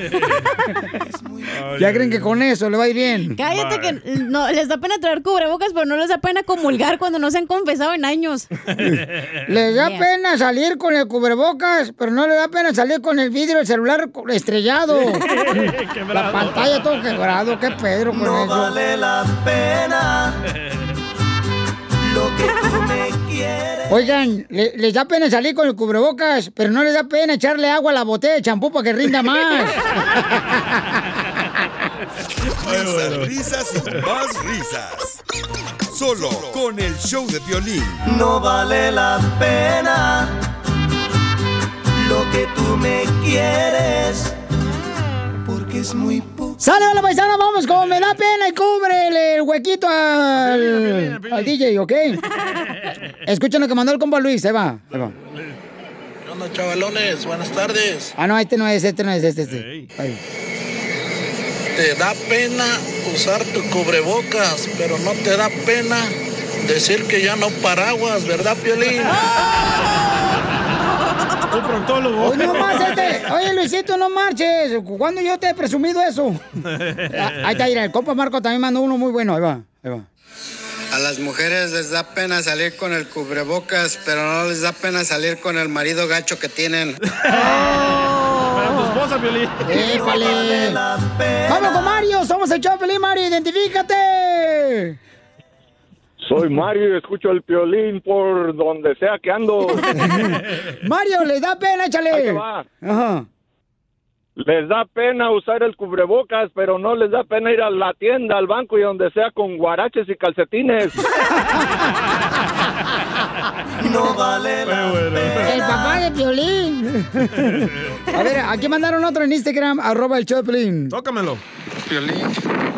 Ya creen que con eso le va a ir bien. Cállate que no, les da pena traer cubrebocas, pero no les da pena comulgar cuando no se han confesado en años. Les da Yeah. pena salir con el cubrebocas, pero no le da pena salir con el vidrio del celular estrellado. La pantalla todo quebrado, qué Pedro con No eso. vale la pena. Lo que tú me quieres. Oigan, le- les da pena salir con el cubrebocas, pero no les da pena echarle agua a la botella de champú para que rinda más. Risas, risas y más risas. Solo con el show de violín. No vale la pena. Lo que tú me quieres. Porque es muy poco. Sale, hola paisano, vamos con me da pena y cubre el huequito al, al DJ, ¿ok? Escuchen lo que mandó el compa Luis, ahí va, ahí va. ¿Qué onda, chavalones? Buenas tardes. Ah, no, este no es, este no es, este, este. Ahí. Te da pena usar tu cubrebocas, pero no te da pena decir que ya no paraguas, ¿verdad, Piolín? Un proctólogo. No más este. Oye, Luisito, no marches. ¿Cuándo yo te he presumido eso? Ah, Ahí está, mira, el compa Marco también mandó uno muy bueno. Ahí va, ahí va. A las mujeres les da pena salir con el cubrebocas, pero no les da pena salir con el marido gacho que tienen. Para tu esposa, Piolín. Vamos con Mario, somos el Chopelín, Mario, identifícate. Soy Mario y escucho el piolín por donde sea que ando. Mario, les da pena, échale. Va. Ajá. Les da pena usar el cubrebocas, pero no les da pena ir a la tienda, al banco y donde sea con guaraches y calcetines. No vale la pena. El papá de Piolín. A ver, aquí mandaron otro en Instagram, arroba el Choplin. Tócamelo. Ay,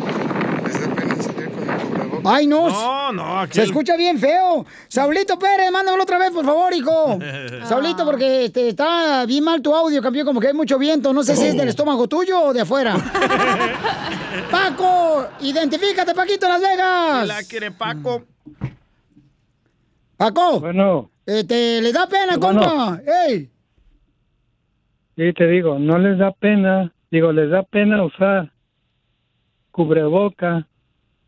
no. No, no, aquí. Se escucha bien feo. Saulito Pérez, mándamelo otra vez, por favor, hijo. Saulito, porque este, está bien mal tu audio, campeón, como que hay mucho viento. No sé si es del estómago tuyo o de afuera. Paco, identifícate, Paquito, Las Vegas. La quiere Paco. Paco. Bueno. Este, ¿le da pena, Bueno. compa? ¡Ey! Sí, te digo, no les da pena, digo, les da pena usar cubreboca,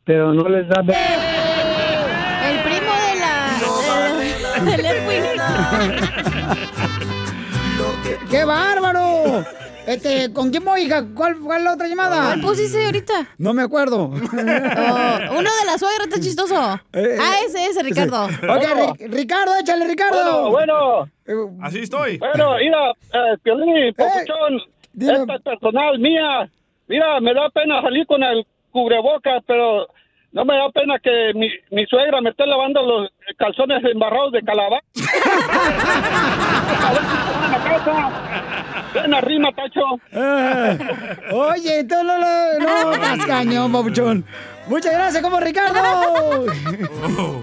pero no les da. El primo de la. del Edwin. ¡Qué bárbaro! Este, ¿con quién voy, hija? ¿Cuál fue la otra llamada? ¿Cuál pusiste ahorita? No me acuerdo. Oh, uno de la suegra está chistoso. ah, ese, ese, Ricardo. Ok, Ri- Ricardo, échale, Ricardo. Bueno, bueno. Así estoy. Bueno, mira, eh, Piolín, papuchón, esta es personal mía. Mira, me da pena salir con el cubrebocas, pero no me da pena que mi, mi suegra me esté lavando los calzones embarrados de calabaza. Buena rima, Tacho. Ah, oye, tú no lo... No, estás cañón, papuchón. Muchas gracias, como Ricardo. Oh.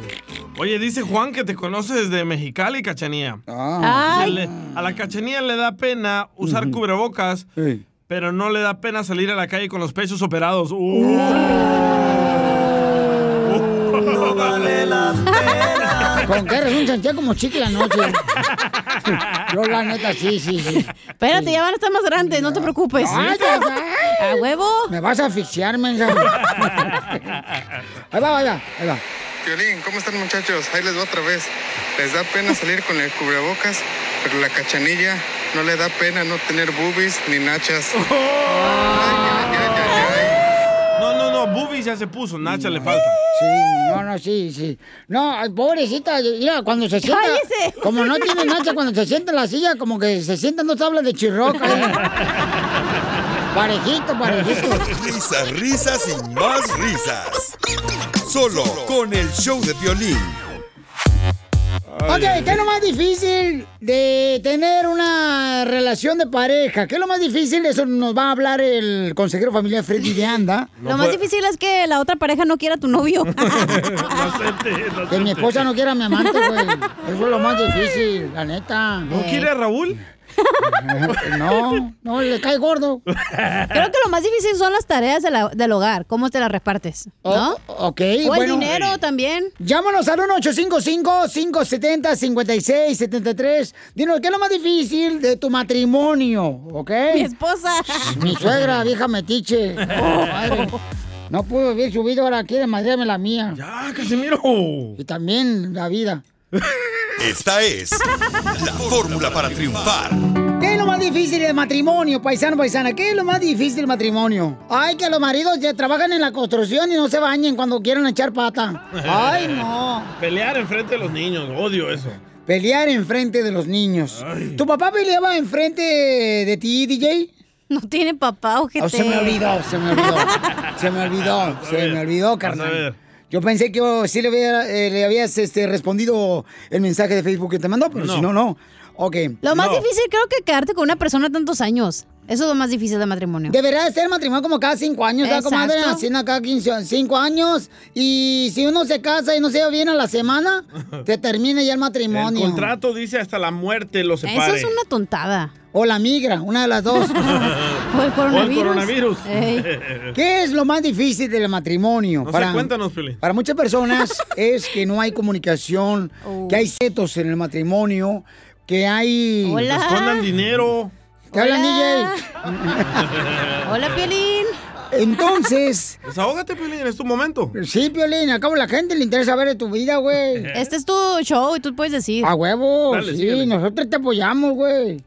Oye, dice Juan que te conoce desde Mexicali, Cachanía. Ah. Le- a la Cachanía le da pena usar cubrebocas, pero no le da pena salir a la calle con los pechos operados. Uh. No vale la pena. Con que eres un como chicle la noche. Yo la neta, sí, sí, sí. Espérate, ya van a estar más grandes, no te preocupes. Ay, ay, A huevo. Me vas a asfixiar, mensa. Ahí va, ahí va, ahí va. Violín, ¿cómo están muchachos? Ahí les va otra vez. Les da pena salir con el cubrebocas, pero la cachanilla no le da pena no tener boobies ni nachas. No, no, no, Boobies ya se puso, Nacha le falta. Sí, no, no, sí, sí. No, pobrecita, mira, cuando se sienta. ¡Cállese! Como no tiene nacha, cuando se sienta en la silla, como que se sientan dos tablas de chirroca. ¿eh? Parejito, parejito. Risas, risas y más risas. Solo con el show de violín. Ok, ¿qué es lo más difícil de tener una relación de pareja? ¿Qué es lo más difícil? Eso nos va a hablar el consejero familiar Freddy de Anda. Lo más difícil es que la otra pareja no quiera a tu novio. Que mi esposa no quiera a mi amante, güey. Eso es lo más difícil, la neta. ¿No quiere a Raúl? No, no, le cae gordo. Creo que lo más difícil son las tareas de la- del hogar, cómo te las repartes, ¿no? ok, O el bueno. dinero también. Llámanos al 1-855-570-5673. Dinos, ¿qué es lo más difícil de tu matrimonio? ¿Ok? Mi esposa. Mi suegra, vieja metiche. Oh, madre. No pudo haber subido, ahora quiere madrearme la mía. Ya, Casimiro. Y también la vida. Esta es la fórmula para triunfar. ¿Qué es lo más difícil del matrimonio, paisano, paisana? ¿Qué es lo más difícil del matrimonio? Ay, que los maridos ya trabajan en la construcción y no se bañen cuando quieren echar pata. Ay, no. Pelear enfrente de los niños, odio eso. Pelear enfrente de los niños. ¿Tu papá peleaba enfrente de ti, DJ? No tiene papá, ojete. Oh, se me olvidó, se me olvidó. Se me olvidó, se me olvidó, carnal. Yo pensé que oh, sí le, había- eh, le habías este, respondido el mensaje de Facebook que te mandó, pero No. si no, no. Ok. Lo más difícil creo que quedarte con una persona tantos años. Eso es lo más difícil del matrimonio. Debería de ser matrimonio como cada cinco años, ¿verdad, comadre? Haciendo cada 15, cinco años. Y si uno se casa y no se lleva bien a la semana, se termina ya el El matrimonio. contrato dice hasta la muerte lo separe. Eso es una tontada. O la migra, una de las dos. o el coronavirus. ¿Qué es lo más difícil del matrimonio? No sé, cuéntanos, Piolín. Para muchas personas es que no hay comunicación, Oh. que hay setos en el matrimonio, que hay... Que escondan dinero. ¿Te hablan, Hola. DJ? Hola, Piolín. Entonces... Desahógate, Piolín, es tu momento. Sí, Piolín, al cabo la gente le interesa ver de tu vida, güey. Este es tu show y tú puedes decir. A huevo, Dale, sí, síguele. nosotros te apoyamos, güey.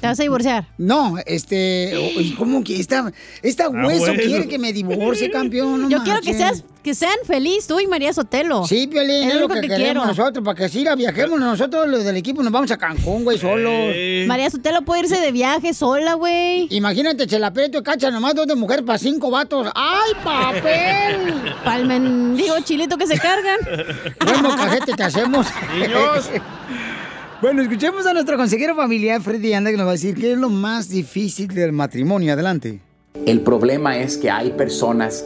¿Te vas a divorciar? No, este, ¿cómo que esta, esta hueso bueno. quiere que me divorcie, campeón? No Yo quiero que seas que sean feliz tú y María Sotelo. Sí, Piolín, es lo que, queremos quiero. nosotros, para que así la viajemos nosotros, los del equipo, nos vamos a Cancún, güey, solos. María Sotelo puede irse de viaje sola, güey. Imagínate, Chela Prieto y Cacha, nomás dos de mujer para cinco vatos. ¡Ay, papel! Pa'l mendigo chilito que se cargan. Buen mocajete te hacemos. Niños. bueno, escuchemos a nuestro consejero familiar, Freddy Anda, que nos va a decir qué es lo más difícil del matrimonio. Adelante. El problema es que hay personas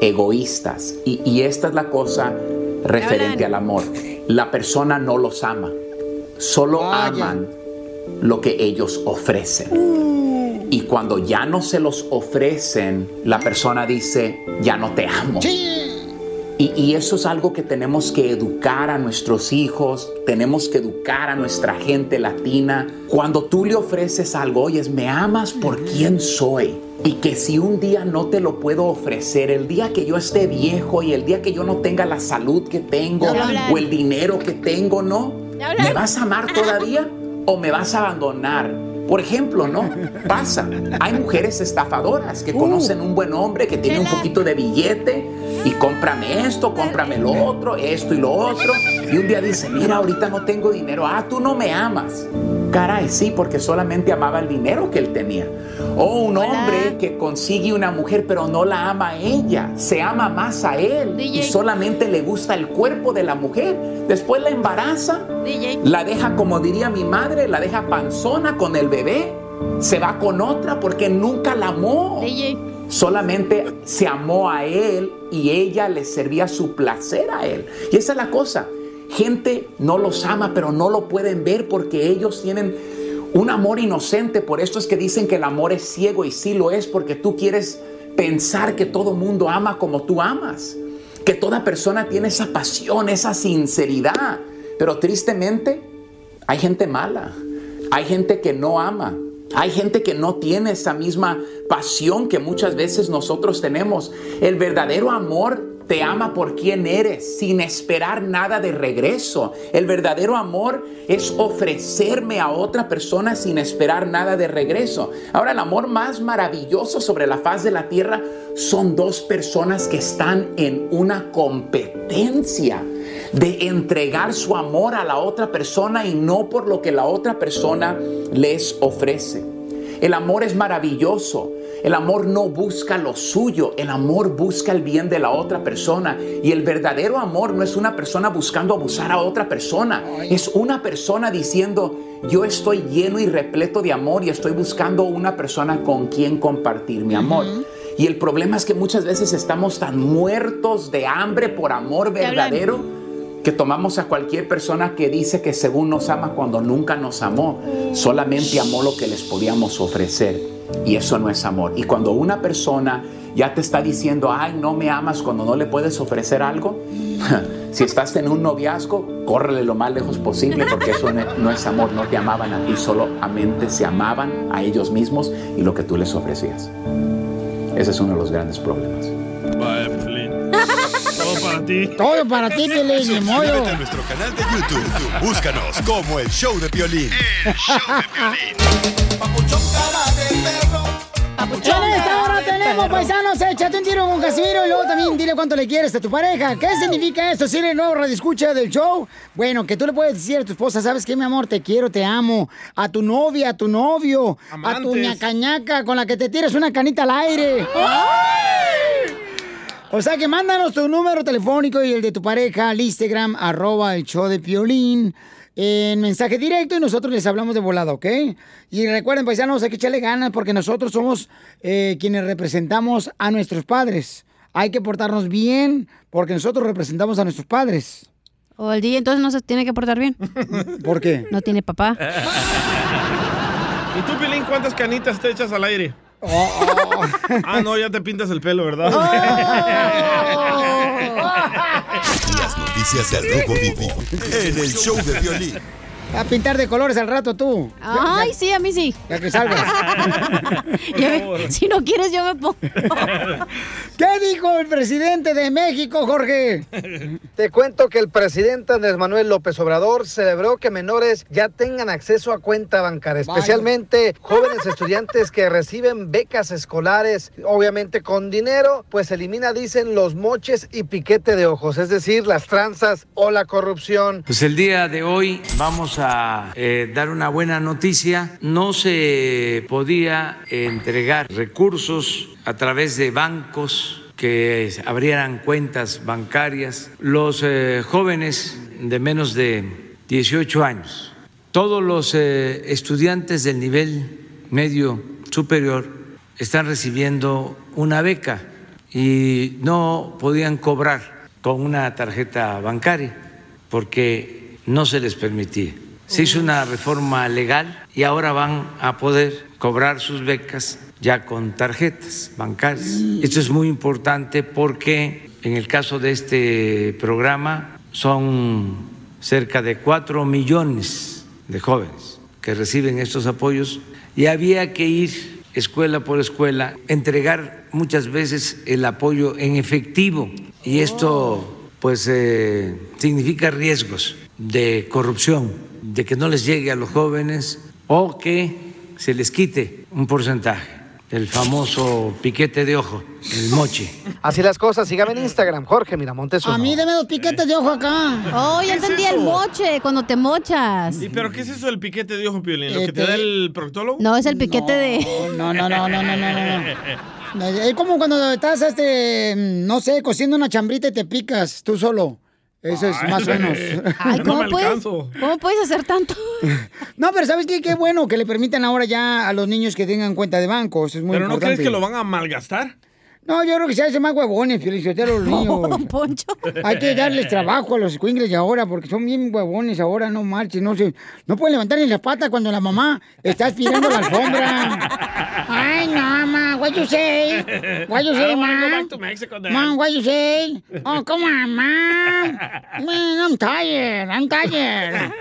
egoístas y, y esta es la cosa referente al amor. La persona no los ama, solo aman lo que ellos ofrecen. Y cuando ya no se los ofrecen, la persona dice, ya no te amo. Y, y eso es algo que tenemos que educar a nuestros hijos, tenemos que educar a nuestra gente latina. Cuando tú le ofreces algo, oyes, me amas por quien soy. Y que si un día no te lo puedo ofrecer, el día que yo esté viejo y el día que yo no tenga la salud que tengo o el dinero que tengo, ¿no? ¿Me vas a amar todavía o me vas a abandonar? Por ejemplo, ¿no? Pasa. Hay mujeres estafadoras que conocen un buen hombre que tiene un poquito de billete y cómprame esto, cómprame lo otro, esto y lo otro. Y un día dice, mira, ahorita no tengo dinero. Ah, tú no me amas. Caray, sí, porque solamente amaba el dinero que él tenía. O un hombre que consigue una mujer pero no la ama a ella, se ama más a él y solamente le gusta el cuerpo de la mujer. Después la embaraza, la deja como diría mi madre, la deja panzona con el bebé, se va con otra porque nunca la amó. Solamente se amó a él y ella le servía su placer a él. Y esa es la cosa. Gente no los ama, pero no lo pueden ver porque ellos tienen un amor inocente. Por esto es que dicen que el amor es ciego y sí lo es porque tú quieres pensar que todo mundo ama como tú amas. Que toda persona tiene esa pasión, esa sinceridad. Pero tristemente hay gente mala. Hay gente que no ama. Hay gente que no tiene esa misma pasión que muchas veces nosotros tenemos. El verdadero amor te ama por quien eres, sin esperar nada de regreso. El verdadero amor es ofrecerme a otra persona sin esperar nada de regreso. Ahora, el amor más maravilloso sobre la faz de la tierra son dos personas que están en una competencia de entregar su amor a la otra persona y no por lo que la otra persona les ofrece. El amor es maravilloso. El amor no busca lo suyo, el amor busca el bien de la otra persona. Y el verdadero amor no es una persona buscando abusar a otra persona, es una persona diciendo, yo estoy lleno y repleto de amor y estoy buscando una persona con quien compartir mi amor. Y el problema es que muchas veces estamos tan muertos de hambre por amor verdadero que tomamos a cualquier persona que dice que según nos ama cuando nunca nos amó, solamente amó lo que les podíamos ofrecer. Y eso no es amor. Y cuando una persona ya te está diciendo, ay, no me amas cuando no le puedes ofrecer algo, si estás en un noviazgo, córrele lo más lejos posible porque eso no es amor, no te amaban a ti, solamente se amaban a ellos mismos y lo que tú les ofrecías. Ese es uno de los grandes problemas. Todo para ti. Todo para ti, Piolín, ni modo. A nuestro canal de YouTube. Búscanos como El Show de Violín. En esta hora tenemos, paisanos, échate un tiro con Casimiro y luego también dile cuánto le quieres a tu pareja. ¿Qué significa esto? Si eres nuevo radio escucha del show, bueno, que tú le puedes decir a tu esposa, ¿sabes qué, mi amor? Te quiero, te amo. A tu novia, a tu novio, a tu ñacañaca con la que te tiras una canita al aire. O sea que mándanos tu número telefónico y el de tu pareja al Instagram, arroba el show de Piolín, en mensaje directo y nosotros les hablamos de volada, ¿ok? Y recuerden, paisanos, hay que echarle ganas porque nosotros somos eh, quienes representamos a nuestros padres. Hay que portarnos bien porque nosotros representamos a nuestros padres. O el día entonces no se tiene que portar bien. ¿Por qué? No tiene papá. ¿Y tú, Pilín, cuántas canitas te echas al aire? Oh, ah, no, ya te pintas el pelo, ¿verdad? Las noticias del Rojo Vivo en El Show de Violín. A pintar de colores al rato tú. Ay, sí, a mí sí. Ya que salgas. Ya me- si no quieres, yo me pongo. ¿Qué dijo el presidente de México, Jorge? Te cuento que el presidente Andrés Manuel López Obrador celebró que menores ya tengan acceso a cuenta bancaria, Vaya. especialmente jóvenes estudiantes que reciben becas escolares, obviamente con dinero, pues elimina, dicen, los moches y piquete de ojos, es decir, las tranzas o la corrupción. Pues el día de hoy vamos a eh, dar una buena noticia. No se podía entregar recursos a través de bancos que abrieran cuentas bancarias. Los eh, jóvenes de menos de 18 años, todos los eh, estudiantes del nivel medio superior están recibiendo una beca y no podían cobrar con una tarjeta bancaria porque no se les permitía. Se hizo una reforma legal y ahora van a poder cobrar sus becas ya con tarjetas bancarias. Esto es muy importante porque en el caso de este programa son cerca de cuatro millones de jóvenes que reciben estos apoyos y había que ir escuela por escuela, entregar muchas veces el apoyo en efectivo y esto pues eh, significa riesgos de corrupción, de que no les llegue a los jóvenes o que se les quite un porcentaje, el famoso piquete de ojo, el moche. Así las cosas, sígame en Instagram, Jorge Miramontes. A mí deme dos piquetes de ojo acá. Oh, ya ¿Qué es entendí el moche, cuando te mochas. ¿Y pero qué es eso del piquete de ojo, Piolín? ¿Lo que te Este- da el proctólogo? No, es el piquete de... No, no, no, no, no, no, no. No, Es como cuando estás, este, no sé, cociendo una chambrita y te picas tú solo. Eso es más o menos. Ay, ¿cómo, puedes, ¿cómo puedes hacer tanto? No, pero ¿sabes qué? Qué bueno que le permitan ahora ya a los niños que tengan cuenta de banco. Eso es muy ¿Pero no crees que lo van a malgastar? No, yo creo que se hacen más huevones, Felicitero, los niños. Oh, Poncho. Hay que darles trabajo a los squingles de ahora, porque son bien huevones ahora, no marchen, no se, no pueden levantar ni las patas cuando la mamá está aspirando la alfombra. Ay, no, ma, what you say? What you say. Mom, what you say? Oh, come on, mom. Man, I'm tired, I'm tired.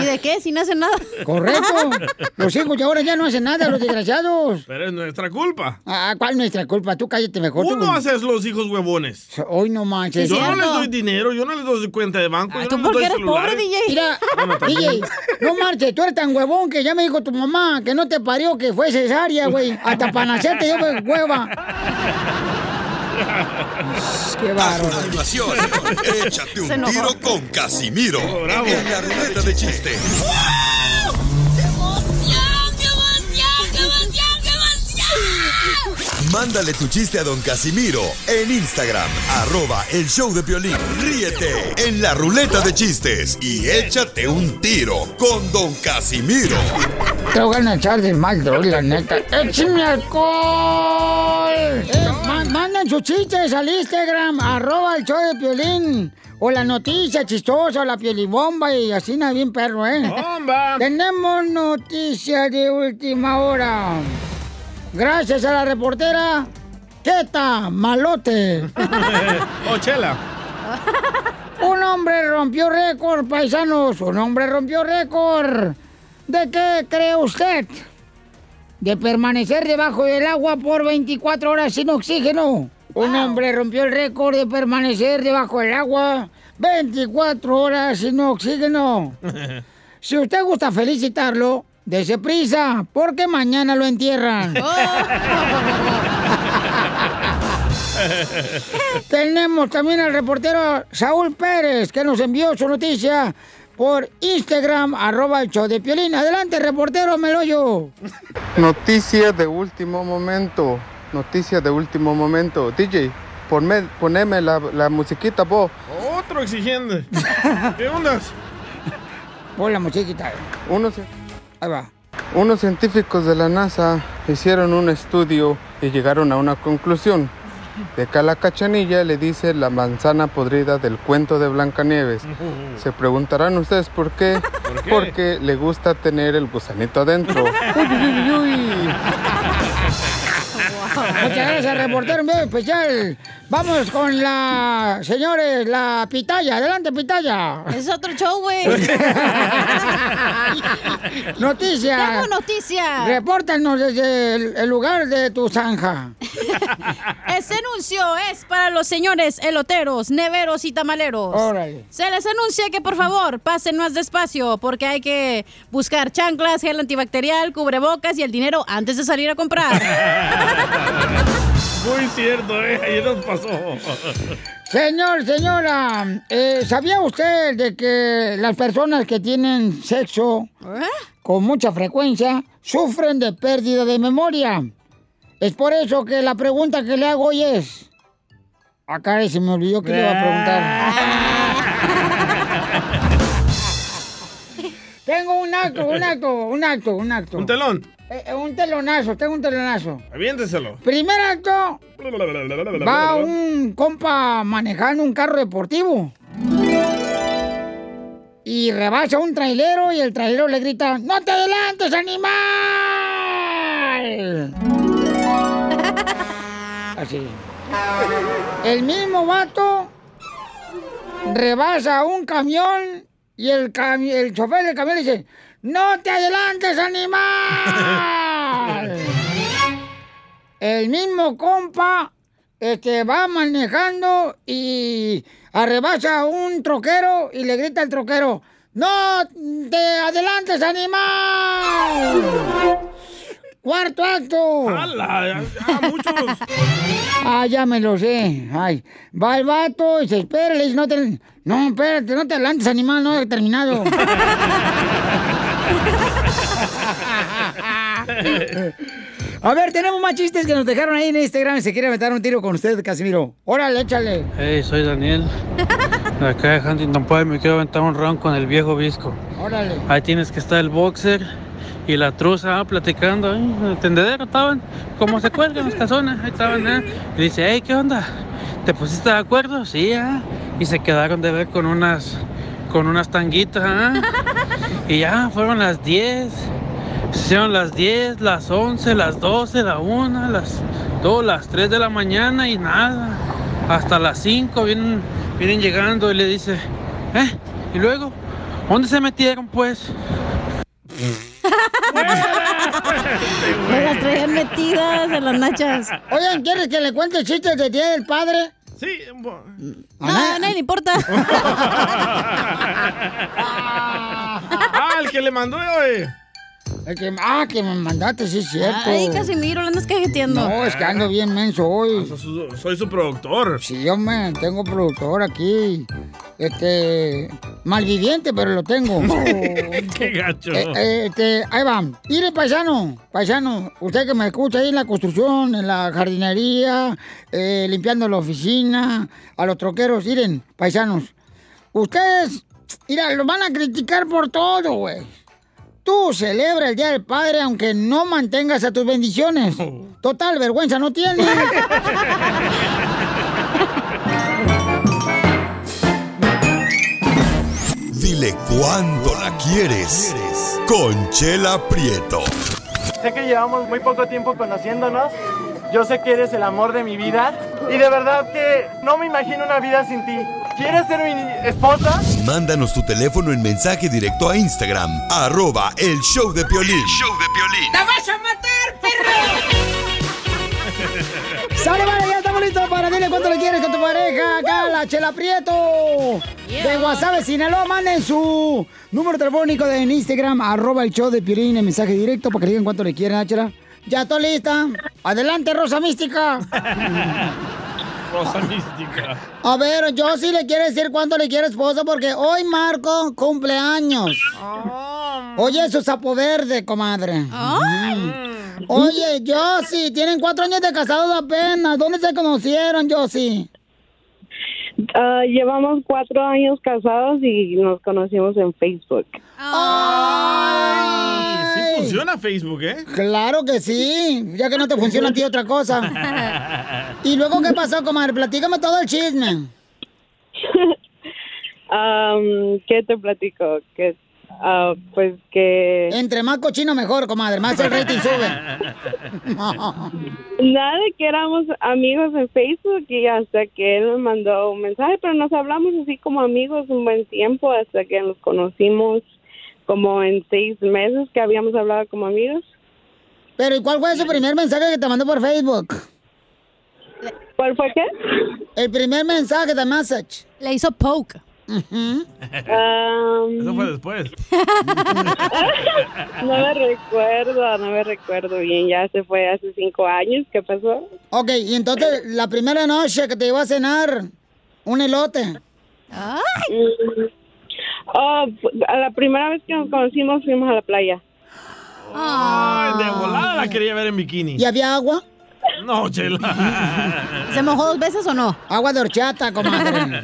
¿Y de qué? Si no hacen nada. Correcto. Los hijos de ahora ya no hacen nada, los desgraciados. Pero es nuestra culpa. Ah, ¿cuál es nuestra culpa? Tú cállate mejor. Tú. Uno haces los hijos huevones. Hoy no manches. Yo no les doy dinero, yo no les doy cuenta de banco, yo ¿Tú no por qué eres pobre, celulares. DJ? Mira. DJ, no marches, tú eres tan huevón que ya me dijo tu mamá que no te parió, que fue cesárea, güey. Hasta para nacer te dio hueva. Qué A bárbaro. échate un tiro con Casimiro bravo. en la ruleta de chiste. Mándale tu chiste a don Casimiro en Instagram, arroba el show de Piolín. Ríete en la ruleta de chistes y échate un tiro con don Casimiro. Te voy a echar de mal, droga, la neta. ¡Échame alcohol! Eh, ma- manden sus chistes al Instagram, arroba el show de Piolín. O la noticia chistosa, o la piolibomba y así nada bien perro, ¿eh? ¡Bomba! Tenemos noticia de última hora. Gracias a la reportera Teta Malote. oh, chela. Un hombre rompió récord, paisanos. Un hombre rompió récord. ¿De qué cree usted? De permanecer debajo del agua por 24 horas sin oxígeno. Un hombre rompió el récord de permanecer debajo del agua 24 horas sin oxígeno. Si usted gusta felicitarlo, dese prisa, porque mañana lo entierran. Tenemos también al reportero Saúl Pérez, que nos envió su noticia por Instagram, arroba el show de Piolín. Adelante, reportero Meloyo. Noticia de último momento. Noticia de último momento. DJ, ponme, poneme la, la musiquita, vos. Otro exigente. ¿Qué ondas? Pon la musiquita. Unos, Ahí va. unos científicos de la NASA hicieron un estudio y llegaron a una conclusión. De que a la cachanilla le dice la manzana podrida del cuento de Blancanieves. Se preguntarán ustedes por qué. qué? Porque le gusta tener el gusanito adentro. Uy, uy, uy, uy. Muchas gracias, reportero especial. Vamos con la, señores, la pitaya. Adelante, pitaya. Es otro show, güey. Noticias. Tengo noticias. Repórtanos desde el, el lugar de tu zanja. Ese anuncio es para los señores eloteros, neveros y tamaleros. Órale. Se les anuncia que por favor pasen más despacio porque hay que buscar chanclas, gel antibacterial, cubrebocas y el dinero antes de salir a comprar. Muy cierto, ¿eh? Ayer nos pasó. Señor, señora, eh, ¿sabía usted de que las personas que tienen sexo con mucha frecuencia sufren de pérdida de memoria? Es por eso que la pregunta que le hago hoy es... Acá se me olvidó que le iba a preguntar. Tengo un acto, un acto, un acto, un acto. Un telón. Eh, eh, un telonazo, tengo un telonazo. Aviénteselo. Primer acto, va un compa manejando un carro deportivo. Y rebasa un trailero y el trailero le grita, ¡No te adelantes, animal! Así. El mismo vato rebasa un camión y el, cami- el chofer del camión le dice, ¡No te adelantes, animal! el mismo compa este, va manejando y arrebasa un troquero y le grita al troquero, ¡No te adelantes, animal! Cuarto acto. ¡Hala! Ya, muchos. Ah, ya me lo sé. Ay, va el vato y se espera, le dice, no te... No, espérate, no te adelantes, animal, no he terminado. A ver, tenemos más chistes que nos dejaron ahí en Instagram y se quiere meter un tiro con usted, Casimiro. Órale, échale. Hey, soy Daniel. De acá de Huntington Park me quiero aventar un round con el viejo visco. Órale. Ahí tienes que estar el boxer y la truza ah, platicando ahí en el tendedero estaban, como se cuelgan las calzones, ahí estaban, ¿eh? Y dice, hey, ¿qué onda? ¿Te pusiste de acuerdo? Sí, ah. Y se quedaron de ver con unas, con unas tanguitas, ah. Y ya fueron las 10. Se hicieron las 10, las 11, las 12, la 1, las 2, las 3 de la mañana y nada. Hasta las 5 vienen, vienen llegando y le dice, ¿eh? ¿Y luego? ¿Dónde se metieron pues? Me las traían metidas en las nachas. Oigan, ¿quieres que le cuente chistes de Día del Padre? Sí. No, a nadie le importa. ah, el que le mandó, eh. El que, ah, que me mandaste, sí es cierto. Ay, Casimiro, le andas cajeteando. No, es que ando bien menso hoy. Soy su productor. Sí, hombre, tengo productor aquí. Este, malviviente, pero lo tengo. Qué gacho. Eh, eh, este, ahí va. Mire, paisano, paisano, usted que me escucha ahí en la construcción, en la jardinería, eh, limpiando la oficina, a los troqueros, miren, paisanos. Ustedes, mira, los van a criticar por todo, güey. Tú celebra el Día del Padre aunque no mantengas a tus bendiciones. Total, vergüenza no tienes. Dile cuándo la quieres. Conchela Prieto. Sé que llevamos muy poco tiempo conociéndonos. Yo sé que eres el amor de mi vida. Y de verdad que no me imagino una vida sin ti. ¿Quieres ser mi esposa? Mándanos tu teléfono en mensaje directo a Instagram, arroba el show de Piolín. show de Piolín. ¡La vas a matar, perro! ¡Sale, vale! Ya estamos listos para dile cuánto le quieres con tu pareja. Acá, la Chela Prieto. De WhatsApp, Sinaloa, manden su número telefónico de en Instagram, arroba el show de Piolín, en mensaje directo para que le digan cuánto le quieren, ¿ah, Chela. Ya estoy lista. Adelante, Rosa Mística. Rosa mística. A ver, yo sí le quiero decir cuánto le quiere esposo porque hoy Marco cumple años. Oye, su sapo verde, comadre. Mm. Oye, Josie, tienen cuatro años de casados apenas. ¿Dónde se conocieron, Josie? Ah, llevamos cuatro años casados y nos conocimos en Facebook. Sí funciona Facebook, ¿eh? Claro que sí, ya que no te funciona a ti otra cosa. ¿Y luego qué pasó, comadre? Platícame todo el chisme. Am, ¿Qué te platico? Que, ah, pues que... Entre más cochino mejor, comadre, más el rating sube. Nada, que éramos amigos en Facebook y hasta que él me mandó un mensaje, pero nos hablamos así como amigos un buen tiempo hasta que nos conocimos como en seis meses que habíamos hablado como amigos. Pero ¿y cuál fue ese primer mensaje que te mandó por Facebook? ¿Cuál fue qué? El primer mensaje de message. Le hizo poke. Am, Eso fue después. no me recuerdo, no me recuerdo bien, ya se fue hace cinco años, ¿qué pasó? Ok, y entonces la primera noche que te iba a cenar un elote. Mm, Oh, a la primera vez que nos conocimos fuimos a la playa. Ay, de volada la quería ver en bikini. ¿Y había agua? No, chela. ¿Se mojó dos veces o no? Agua de horchata, comadre.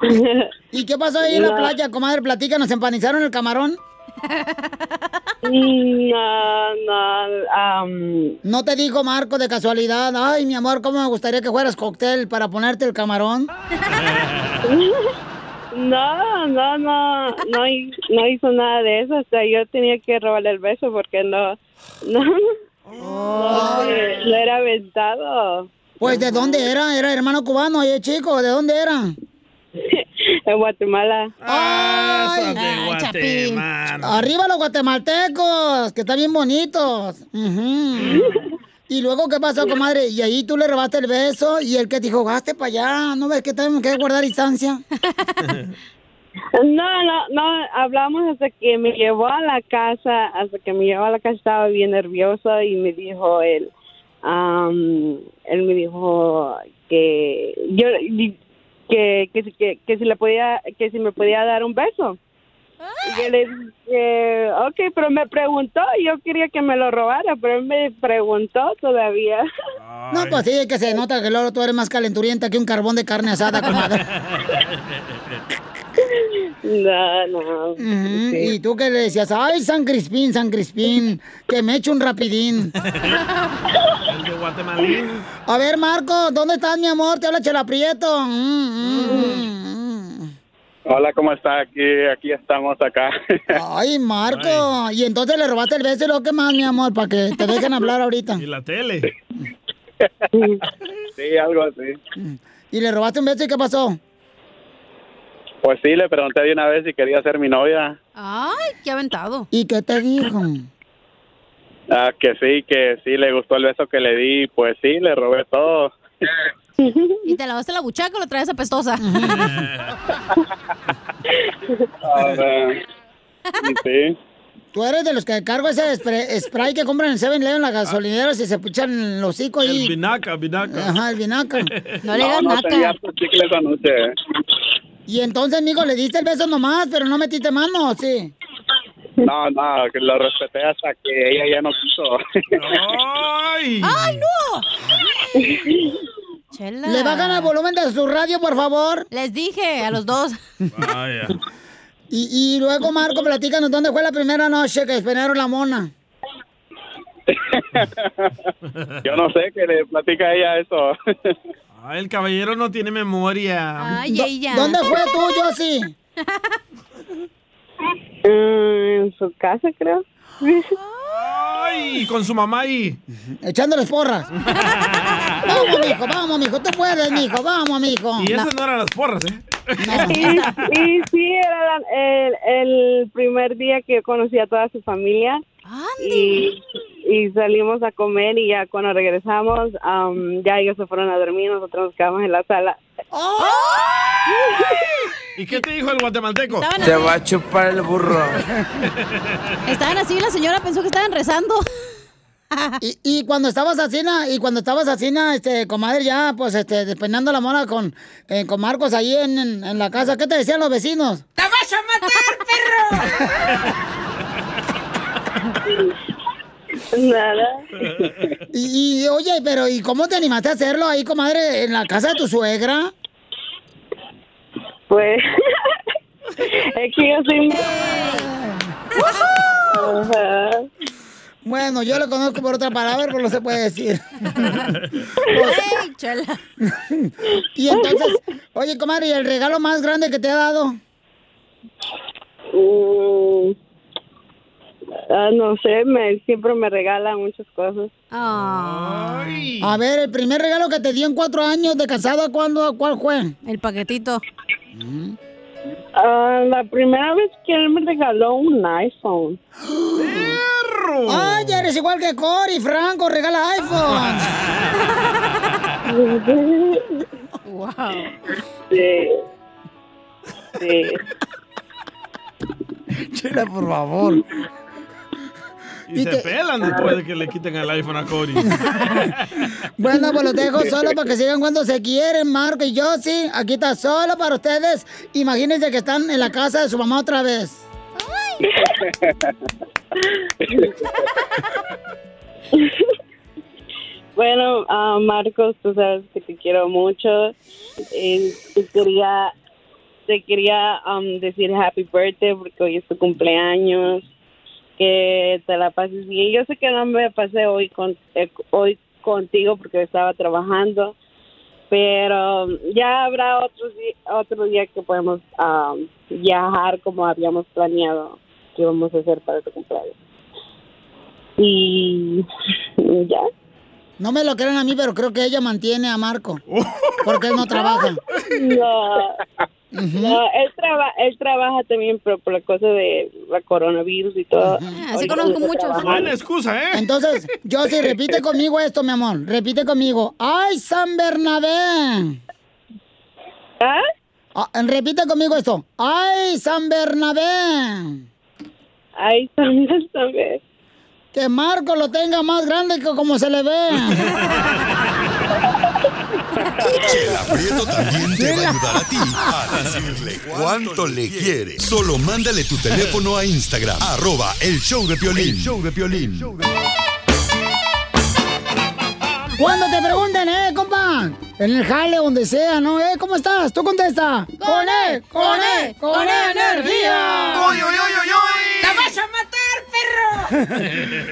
¿Y qué pasó ahí en la playa, comadre? Platícanos, ¿empanizaron el camarón? No, no, am, ¿No te dijo Marco de casualidad? Ay, mi amor, ¿cómo me gustaría que fueras cóctel para ponerte el camarón? no, no, no, no, no hizo nada de eso, hasta yo tenía que robarle el beso porque no, no, no, no era aventado. Pues, ¿de dónde era? ¿Era hermano cubano, oye, chico? ¿De dónde era? En Guatemala. ¡Ay! de Guatemala. Arriba los guatemaltecos, que están bien bonitos. Ujú. Y luego, ¿qué pasó, comadre? Y ahí tú le robaste el beso y el que te dijo, gaste para allá, ¿no ves que tenemos que guardar distancia? No, no, no, hablamos hasta que me llevó a la casa, hasta que me llevó a la casa estaba bien nerviosa y me dijo él, am, él me dijo que yo, que, que, que, que si le podía, que si me podía dar un beso. Y yo le dije, ok, pero me preguntó, y yo quería que me lo robara, pero él me preguntó todavía. No, pues sí, es que se nota que luego tú eres más calenturienta que un carbón de carne asada, comadre. No, no. Ujú, Y tú que le decías, ay, San Crispín, San Crispín, que me echo un rapidín. El de Guatemalín. A ver, Marco, ¿dónde estás, mi amor? Te habla Chela Prieto. Mm, mm, Hola, ¿cómo está? Aquí, aquí estamos acá. Ay, Marco. Y entonces le robaste el beso y lo que más, mi amor, para que te dejen hablar ahorita. Y la tele. sí, algo así. Y le robaste un beso y ¿qué pasó? Pues sí, le pregunté de una vez si quería ser mi novia. Ay, qué aventado. ¿Y qué te dijo? Ah, que sí, que sí, le gustó el beso que le di. Pues sí, le robé todo. ¿Y te lavaste la buchaca o la traes apestosa? A ver. Sí. Tú eres de los que cargo ese spray, spray que compran en 7-Eleven en la gasolinera si se puchan los hocico ahí. El vinaca, vinaca. Ajá, el vinaca. No, no tenía sus chicles anoche. Y entonces, amigo, le diste el beso nomás, pero no metiste mano, ¿sí? No, no, que lo respeté hasta que ella ya no quiso. ¡Ay! ¡Ay, no! Chela. ¿Le bajan el volumen de su radio, por favor? Les dije a los dos. Vaya. Y, y luego, Marco, platícanos dónde fue la primera noche que esperaron la mona. Yo no sé, que le platica a ella eso. Ay, el caballero no tiene memoria. Ay, ella. ¿Dónde fue tú, Josie? Mm, en su casa, creo. Ay, con su mamá ahí. Echándoles porras. vamos, mijo, vamos, mijo. Tú puedes, mijo. Vamos, mijo. Y esas no eran las porras, ¿eh? Y, y sí, era la- el, el primer día que conocí a toda su familia. Y, y salimos a comer y ya cuando regresamos, am, ya ellos se fueron a dormir, nosotros nos quedamos en la sala. ¿Y qué te dijo el guatemalteco? Te va a chupar el burro. Estaban así, la señora pensó que estaban rezando. Y, y cuando estabas así, y cuando estabas así, este, comadre, ya, pues, este, despeinando la mona con, eh, con Marcos ahí en, en- en la casa, ¿qué te decían los vecinos? ¡Te vas a matar, Nada. Y, y, oye, pero, ¿y cómo te animaste a hacerlo ahí, comadre, en la casa de tu suegra? Pues es que yo soy muy... Ajá. Bueno, yo lo conozco por otra palabra, pero no se puede decir. ¡Ey, chela! y entonces, oye, comadre, ¿y el regalo más grande que te ha dado? Mm, ah, no sé, me, siempre me regala muchas cosas. A ver, el primer regalo que te dio en cuatro años de casado, ¿cuándo, ¿cuál fue? El paquetito. Ah, la primera vez que él me regaló un iPhone. Ay, ya eres igual que Cory, Franco, regala iPhone. wow. Sí. Sí. Chela, por favor. Y, Y se te- pelan después de que le quiten el iPhone a Cory. Bueno, pues los dejo solo para que sigan cuando se quieren, Marco y yo, sí. Aquí está solo para ustedes. Imagínense que están en la casa de su mamá otra vez. Bueno, ah, Marcos, tú sabes que te quiero mucho. Eh, te quería, te quería um, decir happy birthday porque hoy es tu cumpleaños. Que te la pases bien. Yo sé que no me pasé hoy con eh, hoy contigo porque estaba trabajando, pero ya habrá otro día, otro día que podemos um, viajar como habíamos planeado que íbamos a hacer para tu cumpleaños. Y ya. No me lo creen a mí, pero creo que ella mantiene a Marco. Porque él no trabaja. No, no, él, traba, él trabaja también, por la cosa de la coronavirus y todo. así Ahorita conozco muchos. Buena excusa, ¿eh? Entonces, yo sí, repite conmigo esto, mi amor. Repite conmigo. ¡Ay, San Bernabé! ¿Ah? Ah, repite conmigo esto. ¡Ay, San Bernabé! ¡Ay, San Bernabé! Que Marco lo tenga más grande que como se le ve. Chela Prieto también te va a ayudar a ti a decirle cuánto le quiere. Solo mándale tu teléfono a Instagram, arroba el show de Piolín. El show de Piolín. Cuando te pregunten, eh, compa, en el jale, donde sea, ¿no? Eh, ¿cómo estás? Tú contesta. Con E, con E, con E energía. ¡Uy, uy, uy, uy, uy! ¡La vas a matar,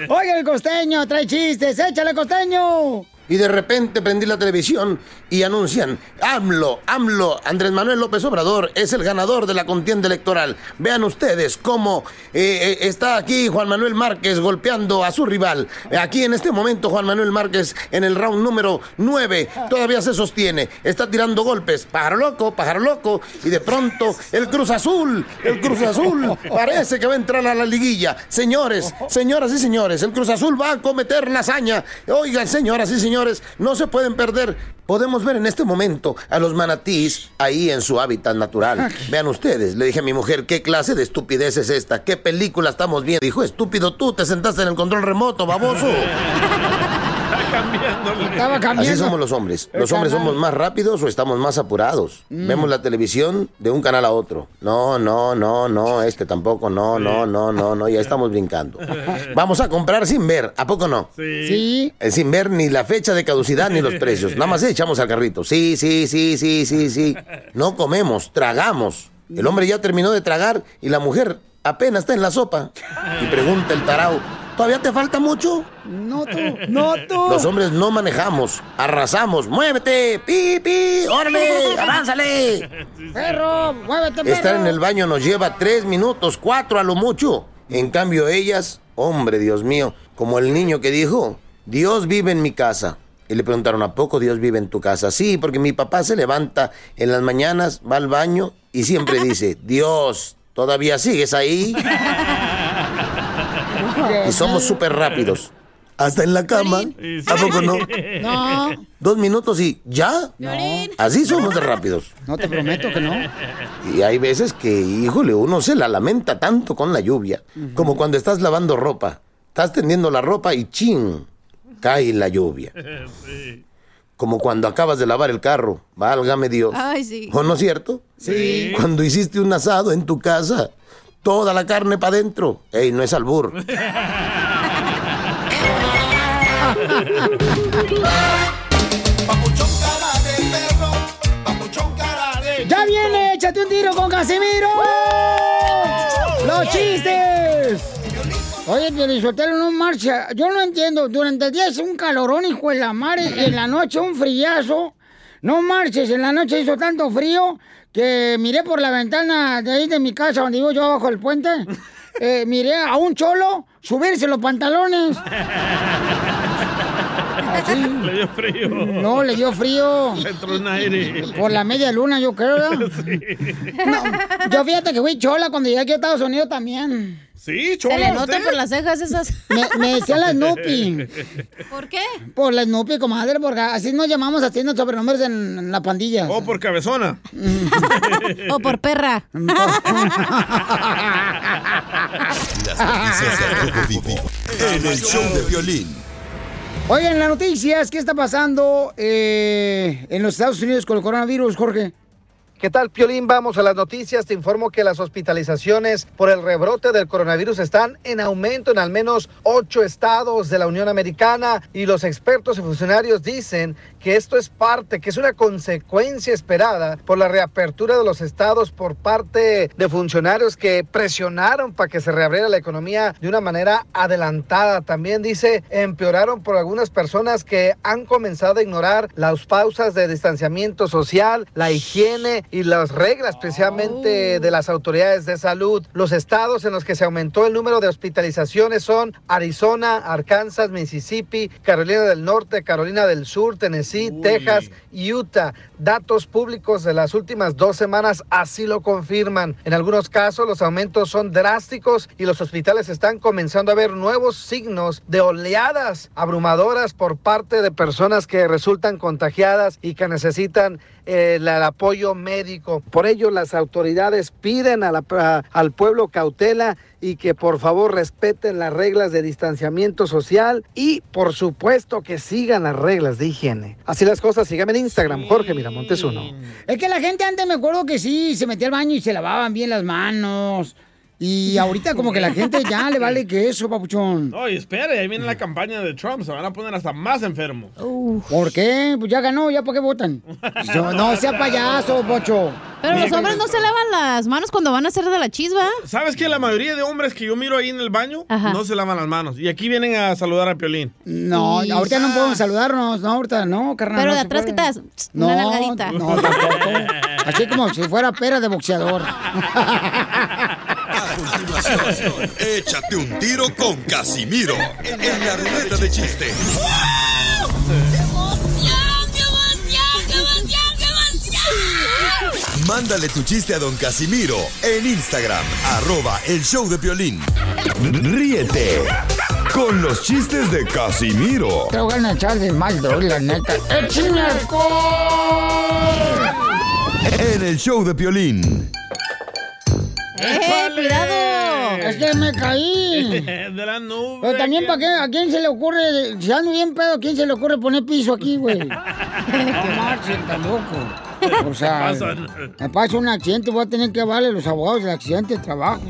perro! Oiga, el costeño trae chistes. Échale, costeño. Y de repente prendí la televisión y anuncian, AMLO, AMLO, Andrés Manuel López Obrador es el ganador de la contienda electoral. Vean ustedes cómo eh, eh, está aquí Juan Manuel Márquez golpeando a su rival. Aquí en este momento Juan Manuel Márquez en el round número 9 todavía se sostiene, está tirando golpes, pájaro loco, pájaro loco, y de pronto el Cruz Azul, el Cruz Azul parece que va a entrar a la liguilla. Señores, señoras y señores, el Cruz Azul va a cometer la hazaña. Oigan, señoras y señores, no se pueden perder. Podemos ver en este momento a los manatís ahí en su hábitat natural. Vean ustedes, le dije a mi mujer, ¿qué clase de estupidez es esta? ¿Qué película estamos viendo? Dijo, estúpido tú, te sentaste en el control remoto, baboso. Estaba cambiando. Así somos los hombres. Los hombres somos más rápidos o estamos más apurados. Vemos la televisión de un canal a otro. No, no, no, no, este tampoco, no, no, no, no, no, ya estamos brincando. Vamos a comprar sin ver, ¿a poco no? Sí. Eh, Sin ver ni la fecha de caducidad ni los precios. Nada más echamos al carrito. Sí, sí, sí, sí, sí, sí. No comemos, tragamos. El hombre ya terminó de tragar y la mujer apenas está en la sopa. Y pregunta el tarao, ¿todavía te falta mucho? No tú, no tú. Los hombres no manejamos, arrasamos. ¡Muévete! ¡Pi, pi! ¡Órale! ¡Avánzale! Perro, muévete, perro. Estar en el baño nos lleva tres minutos, cuatro a lo mucho. En cambio, ellas, hombre, Dios mío, como el niño que dijo, Dios vive en mi casa. Y le preguntaron, ¿a poco Dios vive en tu casa? Sí, porque mi papá se levanta en las mañanas, va al baño y siempre dice, Dios, ¿todavía sigues ahí? Y somos súper rápidos. Hasta en la cama. ¿A poco no? No. Dos minutos y ya. Así somos de rápidos. No te prometo que no. Y hay veces que, híjole, uno se la lamenta tanto con la lluvia. Como cuando estás lavando ropa. Estás tendiendo la ropa y chin, cae la lluvia. Como cuando acabas de lavar el carro. Válgame Dios. Ay, sí. ¿O no es cierto? Sí. Cuando hiciste un asado en tu casa. Toda la carne para adentro. Ey, no es albur. ¡Ya viene! ¡Échate un tiro con Casimiro! ¡Los chistes! Oye, Pielichotelo, no marcha. Yo no entiendo. Durante el día es un calorón, hijo de la madre, y en la noche un frillazo. No marches, en la noche hizo tanto frío que miré por la ventana de ahí de mi casa, donde vivo yo abajo del puente. eh, miré a un cholo subirse los pantalones. Así. Le dio frío. No, le dio frío. Le entró un aire. Por la media luna, yo creo. ¿verdad? No, yo fíjate que fui chola cuando llegué aquí a Estados Unidos también. Sí, Se le chola nota usted. por las cejas esas. Me, me decía la Snoopy. ¿Por qué? Por la Snoopy, comadre, porque así nos llamamos haciendo sobrenombres en, en la pandilla. O por cabezona. O por perra. Las noticias Rojo Vivo en el show de violín. Oigan, las noticias, ¿qué está pasando eh, en los Estados Unidos con el coronavirus, Jorge? ¿Qué tal, Piolín? Vamos a las noticias. Te informo que las hospitalizaciones por el rebrote del coronavirus están en aumento en al menos ocho estados de la Unión Americana y los expertos y funcionarios dicen que esto es parte, que es una consecuencia esperada por la reapertura de los estados por parte de funcionarios que presionaron para que se reabriera la economía de una manera adelantada. También dice, empeoraron por algunas personas que han comenzado a ignorar las pausas de distanciamiento social, la higiene y las reglas precisamente de las autoridades de salud. Los estados en los que se aumentó el número de hospitalizaciones son Arizona, Arkansas, Mississippi, Carolina del Norte, Carolina del Sur, Tennessee, Texas y Utah. Datos públicos de las últimas dos semanas así lo confirman. En algunos casos los aumentos son drásticos y los hospitales están comenzando a ver nuevos signos de oleadas abrumadoras por parte de personas que resultan contagiadas y que necesitan eh, el, el apoyo médico Por ello, las autoridades piden al pueblo cautela y que por favor respeten las reglas de distanciamiento social y por supuesto que sigan las reglas de higiene. Así las cosas, síganme en Instagram, Jorge Miramontes uno. Es que la gente antes me acuerdo que sí, se metía al baño y se lavaban bien las manos. Y ahorita como que la gente ya le vale que eso, papuchón. No, y espere, ahí viene la campaña de Trump, se van a poner hasta más enfermos. ¿Por qué? Pues ya ganó, ¿ya por qué votan? Yo- no sea payaso, Pocho. Pero los hombres no se lavan las manos cuando van a hacer de la chisba. ¿Sabes que la mayoría de hombres que yo miro ahí en el baño no se lavan las manos? Y aquí vienen a saludar a Piolín. No, ahorita no podemos saludarnos, no, ahorita no, carnal. Pero no de atrás. ¿qué te das? No, Una nalgadita. no, tampoco. Así como si fuera pera de boxeador. Continuación, échate un tiro con Casimiro en la ruleta de chiste. Mándale tu chiste a don Casimiro en Instagram, arroba el show de violín. Ríete con los chistes de Casimiro Te voy a echar de mal, droga, la neta. ¡Échame alcohol! en el show de violín. ¡Eh, cuidado! Es que me caí. de la nube. Pero también, ¿para qué? ¿A quién se le ocurre? Si ando bien pedo, ¿a quién se le ocurre poner piso aquí, güey? que marchen, tan loco. O sea, me pasa un accidente, voy a tener que darle a los abogados del accidente de trabajo.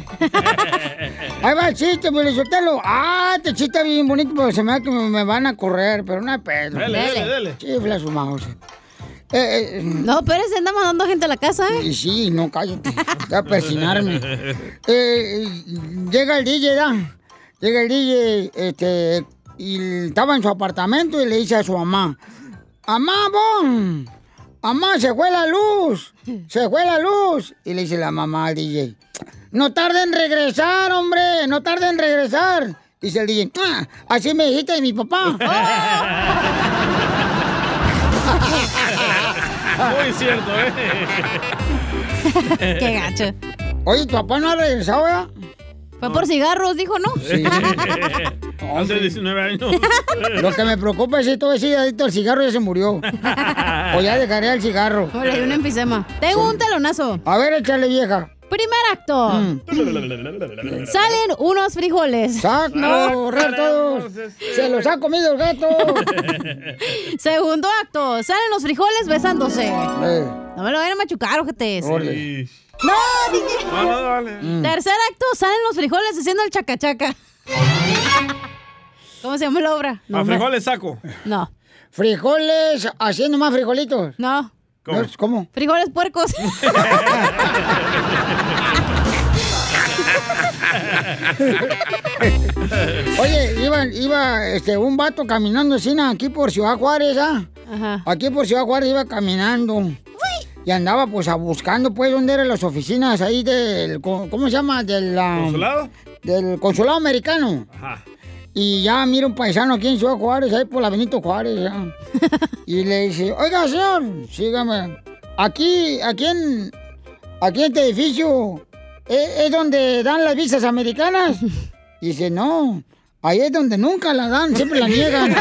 Ahí va el chiste, pues, Sotelo. Ah, este chiste está bien bonito, pero se me da que me, van a correr, pero no hay pedo. Dele, dele, dele. Chifla su mouse. Eh, No, pero se anda mandando gente a la casa, ¿eh? Sí, no, cállate. Voy a persinarme. Eh, llega el DJ, ¿da? Llega el DJ, este, y estaba en su apartamento y le dice a su mamá, ¡Mamá, bon! ¡Mamá, se fue la luz! ¡Se fue la luz! Y le dice la mamá al DJ, ¡No tarde en regresar, hombre! ¡No tarde en regresar! Dice el DJ, "Ah, así me dijiste de mi papá. Muy cierto, ¿eh? Qué gacho. Oye, ¿tu papá no ha regresado, ya? Fue por cigarros, dijo, ¿no? Sí. Hace 19 años. Lo que me preocupa es si todo ese adicto al cigarro ya se murió. o ya dejaré el cigarro. Hola, hay un enfisema. Tengo un telonazo. A ver, échale, vieja. Primer acto. Mm. Salen unos frijoles. ¡Sac! ¡No, todos! ¡Se los ha comido el gato! Segundo acto. Salen los frijoles besándose. No me lo vayan a machucar. Órale. No, dije. No, no, vale. Tercer acto. Salen los frijoles haciendo el chacachaca. ¿Cómo se llama la obra? A me- frijoles saco. No. ¿Frijoles haciendo más frijolitos? No. ¿Cómo? ¿Cómo? Frijoles puercos. Oye, iba, iba este, un vato caminando así ¿no? aquí por Ciudad Juárez, ¿ah? Ajá. Aquí por Ciudad Juárez iba caminando. Y andaba pues a buscando pues dónde eran las oficinas ahí del, ¿cómo se llama? Del, ¿Consulado? Del consulado americano. Ajá. Y ya mira un paisano aquí en Ciudad Juárez, ahí por la Benito Juárez. ya. y le dice, oiga señor, sígame. Aquí, aquí en, aquí en este edificio, ¿es, es donde dan las visas americanas? Y dice, no, ahí es donde nunca la dan, siempre la niegan.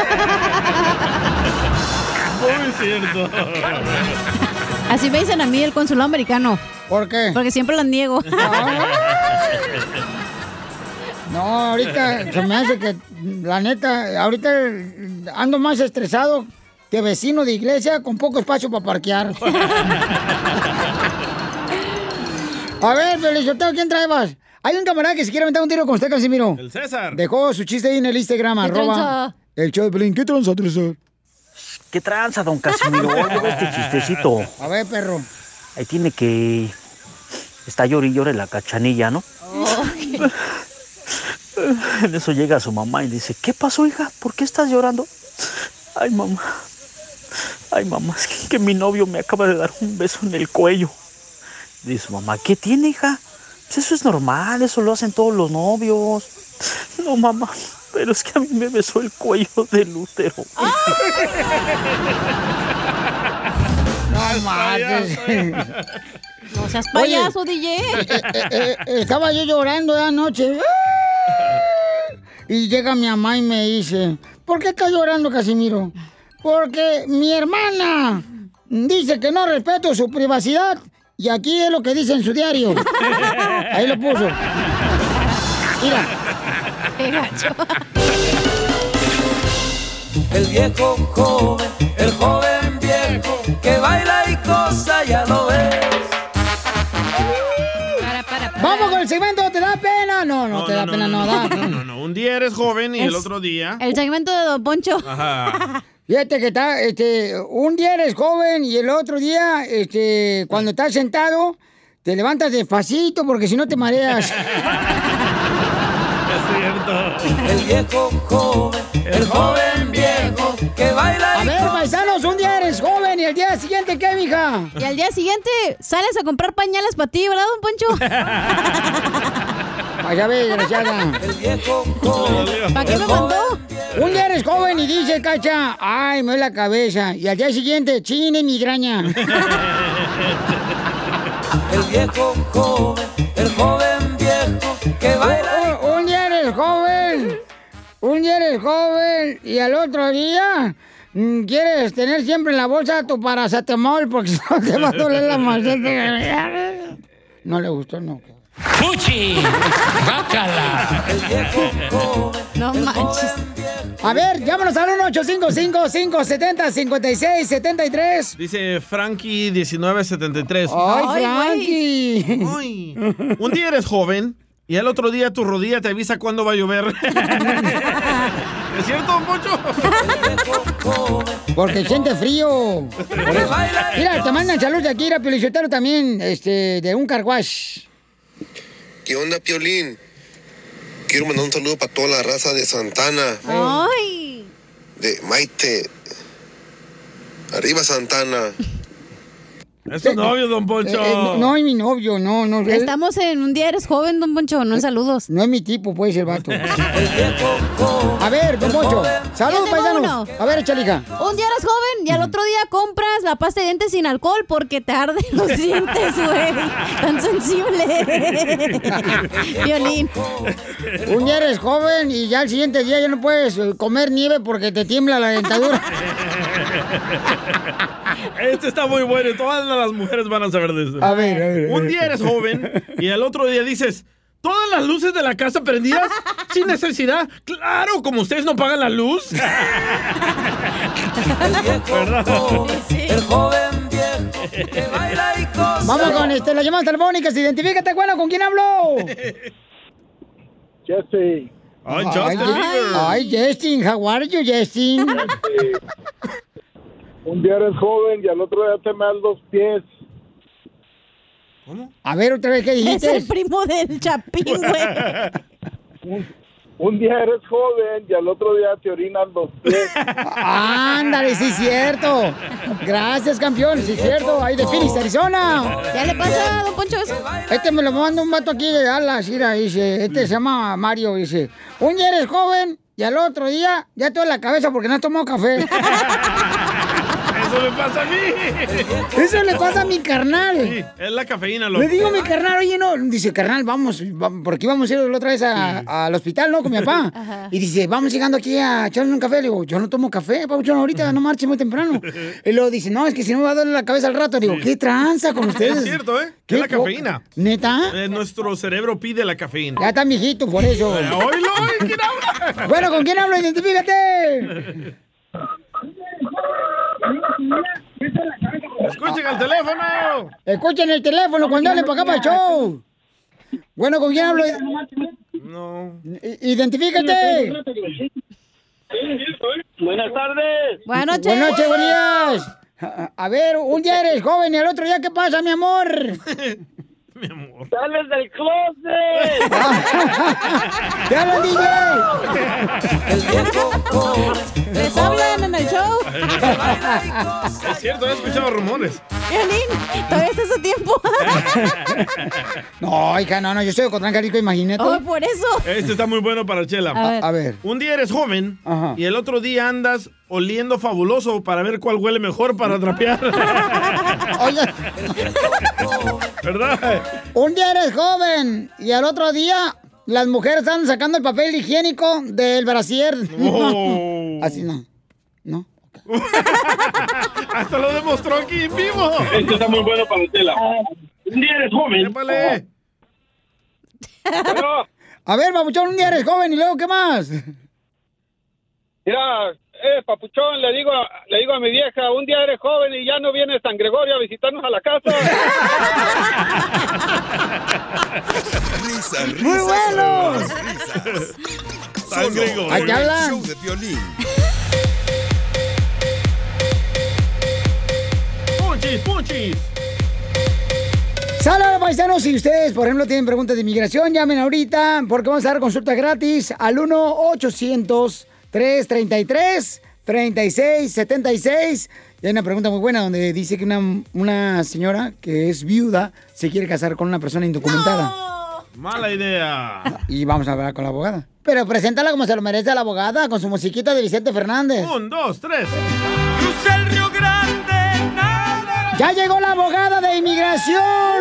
Muy cierto. Así me dicen a mí el consulado americano. ¿Por qué? Porque siempre las niego. No, ahorita se me hace que, la neta, ahorita ando más estresado que vecino de iglesia con poco espacio para parquear. A ver, Feliciteo, ¿quién traebas? Hay un camarada que se quiere aventar un tiro con usted, Casimiro. El César. Dejó su chiste ahí en el Instagram, ¿Qué arroba. tranza? El show de Pelín. ¿Qué tranza, tranza? ¿Qué tranza, don Casimiro? Este chistecito. A ver, perro. Ahí tiene que... Está llori y llore la cachanilla, ¿no? En eso llega su mamá y dice, ¿qué pasó, hija? ¿Por qué estás llorando? Ay, mamá. Ay, mamá, es que, que mi novio me acaba de dar un beso en el cuello. Dice su mamá, ¿qué tiene, hija? Pues eso es normal, eso lo hacen todos los novios. No, mamá, pero es que a mí me besó el cuello del útero. No. No seas Oye, payaso, DJ. eh, eh, eh, estaba yo llorando de anoche. Y llega mi mamá y me dice, ¿por qué estás llorando, Casimiro? Porque mi hermana dice que no respeto su privacidad y aquí es lo que dice en su diario. Ahí lo puso. Mira. El viejo joven, el joven viejo, que baila No, no, te da pena, no. No, no, no. Un día eres joven y el otro día. El segmento de Don Poncho. Ajá. Fíjate que está, este, un día eres joven y el otro día, este, cuando estás sentado, te levantas despacito porque si no te mareas. Es cierto. El viejo joven, el joven viejo, que baila A ver, paisanos, un día eres joven y el día siguiente, ¿qué, mija? Y al día siguiente sales a comprar pañales para ti, ¿verdad, Don Poncho? Vaya ve, desgraciada. El viejo joven, ¿Para qué me mandó? Un día eres joven y dice, cacha, ay, me duele la cabeza. Y al día siguiente, chine migraña. el viejo joven, el joven viejo, que baila. Un, un día eres joven, un día eres joven y al otro día mm, quieres tener siempre en la bolsa tu paracetamol porque si no te va a doler la maceta. No le gustó, no. ¡Fuchi! ¡Bácala! No manches. A ver, llámanos al 1-855-570-5673. Dice Frankie 1973. ¡Ay, Frankie! Ay. Un día eres joven y el otro día tu rodilla te avisa cuándo va a llover. ¿Es cierto, Poncho? Porque siente frío. Mira, te mandan salud de aquí, era Piolichotero también, este, de un carguash. ¿Qué onda, Piolín? Quiero mandar un saludo para toda la raza de Santana, Ay. de Maite. Arriba Santana. Es tu novio, don Poncho. Eh, eh, no, no es mi novio, no, no. Estamos en un día eres joven, Don Poncho, no en saludos. No es mi tipo, pues, el vato. A ver, don Poncho. Saludos, paisanos. uno. A ver, chalija. Un día eres joven y al otro día compras la pasta de dientes sin alcohol porque te arden los dientes, güey. Tan sensible. Violín. Un día eres joven y ya el siguiente día ya no puedes eh, comer nieve porque te tiembla la dentadura. Este está muy bueno y todas las mujeres van a saber de esto. A ver, a ver, Un día eres joven y el otro día dices, ¿todas las luces de la casa prendidas sin necesidad? Claro, como ustedes no pagan la luz. El joven viejo, que baila y cosa. Vamos con este, las llamadas telefónicas. Identifícate, bueno, ¿con quién hablo? Jesse. Ay, Ay, Je- Ay, Justin, how are you, Justin? Un día eres joven y al otro día te me das los pies. A ver, otra vez, ¿qué Es dijiste? el primo del Chapín, güey. Un, un día eres joven y al otro día te orinas los pies. Ándale, sí es cierto. Gracias, campeón, sí es cierto. Ahí de Phoenix, Arizona. ¿Ya le pasa, don Poncho, eso? Este me lo manda un vato aquí de Dallas, mira, dice, este se llama Mario, dice, un día eres joven y al otro día ya toda la cabeza porque no has tomado café. Eso me pasa a mí. Eso le pasa a mi carnal. Sí, es la cafeína, loco. Le digo a mi carnal, oye, no, dice, carnal, vamos, vamos, porque íbamos a ir la otra vez a- al hospital, ¿no? Con mi papá. Ajá. Y dice, vamos llegando aquí a echarle un café. Le digo, yo no tomo café, Pabuchón, ahorita no marche muy temprano. Y luego dice, no, es que si no me va a doler la cabeza al rato. Le digo, ¿qué tranza con ustedes? Es cierto, ¿eh? ¿Qué Es la cafeína. ¿Neta? Eh, nuestro cerebro pide la cafeína. Ya está viejito, por eso. Oílo, oye, ¿quién habla? Bueno, ¿con quién hablo? Identifícate. Escuchen el teléfono. Escuchen el teléfono cuando hablen para acá para el show. Bueno, ¿con quién hablo? No. Identifícate. Buenas tardes. Buenas noches. Buenas noches, buenos días. A- A ver, un día eres joven y al otro día, ¿qué pasa, mi amor? ¡Sales del closet! ¡Te hablan, DJ! El viejo joven. ¿Les hablan en el show? Es cierto, he escuchado rumores. Violín, todavía estás a tiempo. No, hija, no, no, yo soy de Cotlán, Jalisco, imagínate. Oh, por eso. Este está muy bueno para Chela. A ver. A ver. Un día eres joven Ajá. y el otro día andas oliendo fabuloso para ver cuál huele mejor para trapear. Oiga, ¿Verdad? un día eres joven y al otro día las mujeres están sacando el papel higiénico del brasier. Oh. Así no. ¿No? Hasta lo demostró aquí en vivo. Este está muy bueno para Tela. Un día eres joven. A ver, papuchón, un día eres joven y luego, ¿qué más? Mira, eh, papuchón, le digo, a- le digo a mi vieja, un día eres joven y ya no viene San Gregorio a visitarnos a la casa. Risas, risas, ¡Muy buenos! más risas. San Gregorio. El hablan. show de Piolín. ¡Punchis, punchis! Sala paisanos, si ustedes, por ejemplo, tienen preguntas de inmigración, llamen ahorita porque vamos a dar consulta gratis al 1-800-333-3676. Y hay una pregunta muy buena donde dice que una, una señora que es viuda se quiere casar con una persona indocumentada. Mala idea. Y vamos a hablar con la abogada. Pero preséntala como se lo merece la abogada, con su musiquita de Vicente Fernández. Un, dos, tres. Cruza el Río Grande, nada. ¡Ya llegó la abogada de inmigración!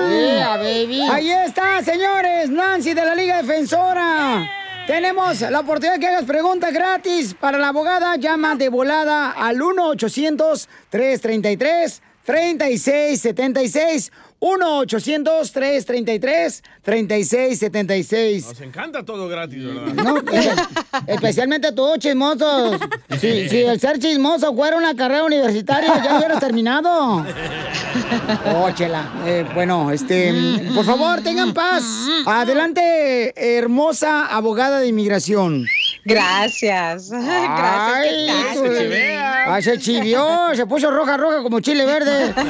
Yeah, baby. Ahí está, señores, Nancy de la Liga Defensora. Tenemos la oportunidad de que hagas preguntas gratis para la abogada. Llama de volada al 1-800-333-3676. 1-800-333-3676. Nos encanta todo gratis, ¿verdad? No, eh, especialmente tú, chismosos. Si, si el ser chismoso fuera una carrera universitaria, ya hubieras terminado. Oh, chela. Eh, bueno, este, por favor, tengan paz. Adelante, hermosa abogada de inmigración. Gracias. Gracias. ¿qué tal? tú- Ay, se chivió, se puso roja, roja como chile verde.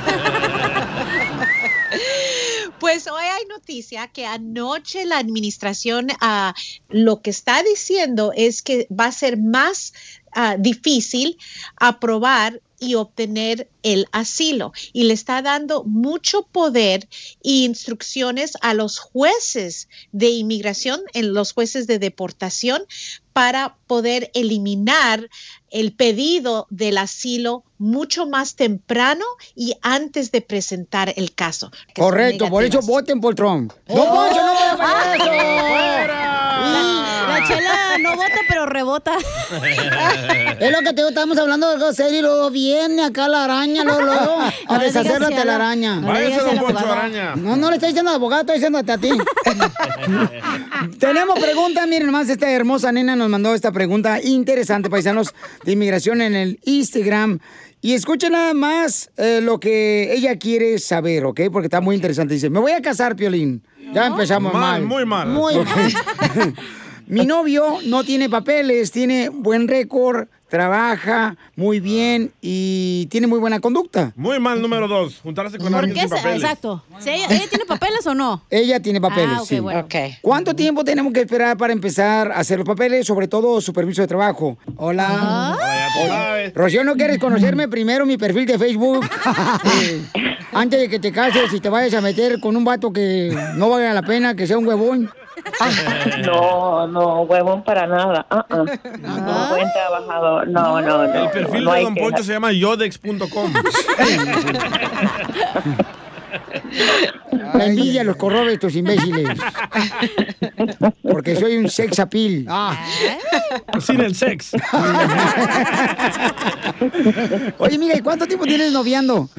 Pues hoy hay noticia que anoche la administración ah, lo que está diciendo es que va a ser más ah, difícil aprobar y obtener el asilo y le está dando mucho poder e instrucciones a los jueces de inmigración, en los jueces de deportación para poder eliminar el pedido del asilo mucho más temprano y antes de presentar el caso. Correcto, por eso voten por Trump. ¡No, Poncho, no eso! La chela no vota, pero rebota. Es lo que te digo, estamos hablando de algo serio y luego viene acá la araña, luego, luego a No deshacer la telaraña. no Váyase, don Poncho. Araña. No, no le estoy diciendo al abogado, estoy diciéndote a ti. Tenemos pregunta, miren nomás, esta hermosa nena nos mandó esta pregunta interesante, paisanos de inmigración en el Instagram. Y escuchen nada más eh, lo que ella quiere saber, ¿ok? Porque está muy interesante. Dice, me voy a casar, Piolín. Ya empezamos Mal, mal. muy mal. Muy mal. Mi novio no tiene papeles, tiene buen récord, trabaja muy bien y tiene muy buena conducta. Muy mal, número dos. Juntarse con ¿Por alguien qué? sin papeles. Exacto. Si ella, ella tiene papeles o no? Ella tiene papeles, Ah, ok, sí. bueno. ¿Cuánto tiempo tenemos que esperar para empezar a hacer los papeles, sobre todo su permiso de trabajo? Hola. Oye, Rocío, ¿no quieres conocerme primero mi perfil de Facebook? Antes de que te cases y te vayas a meter con un vato que no valga la pena, que sea un huevón. No, no, huevón para nada. Ah, ah. Un buen trabajador. No, no, no. El perfil no de Don. Poncho se llama yodex.com. La envidia los corrobe estos imbéciles. Porque soy un sex appeal. Sin el sex. Oye, mira, ¿y cuánto tiempo tienes noviando?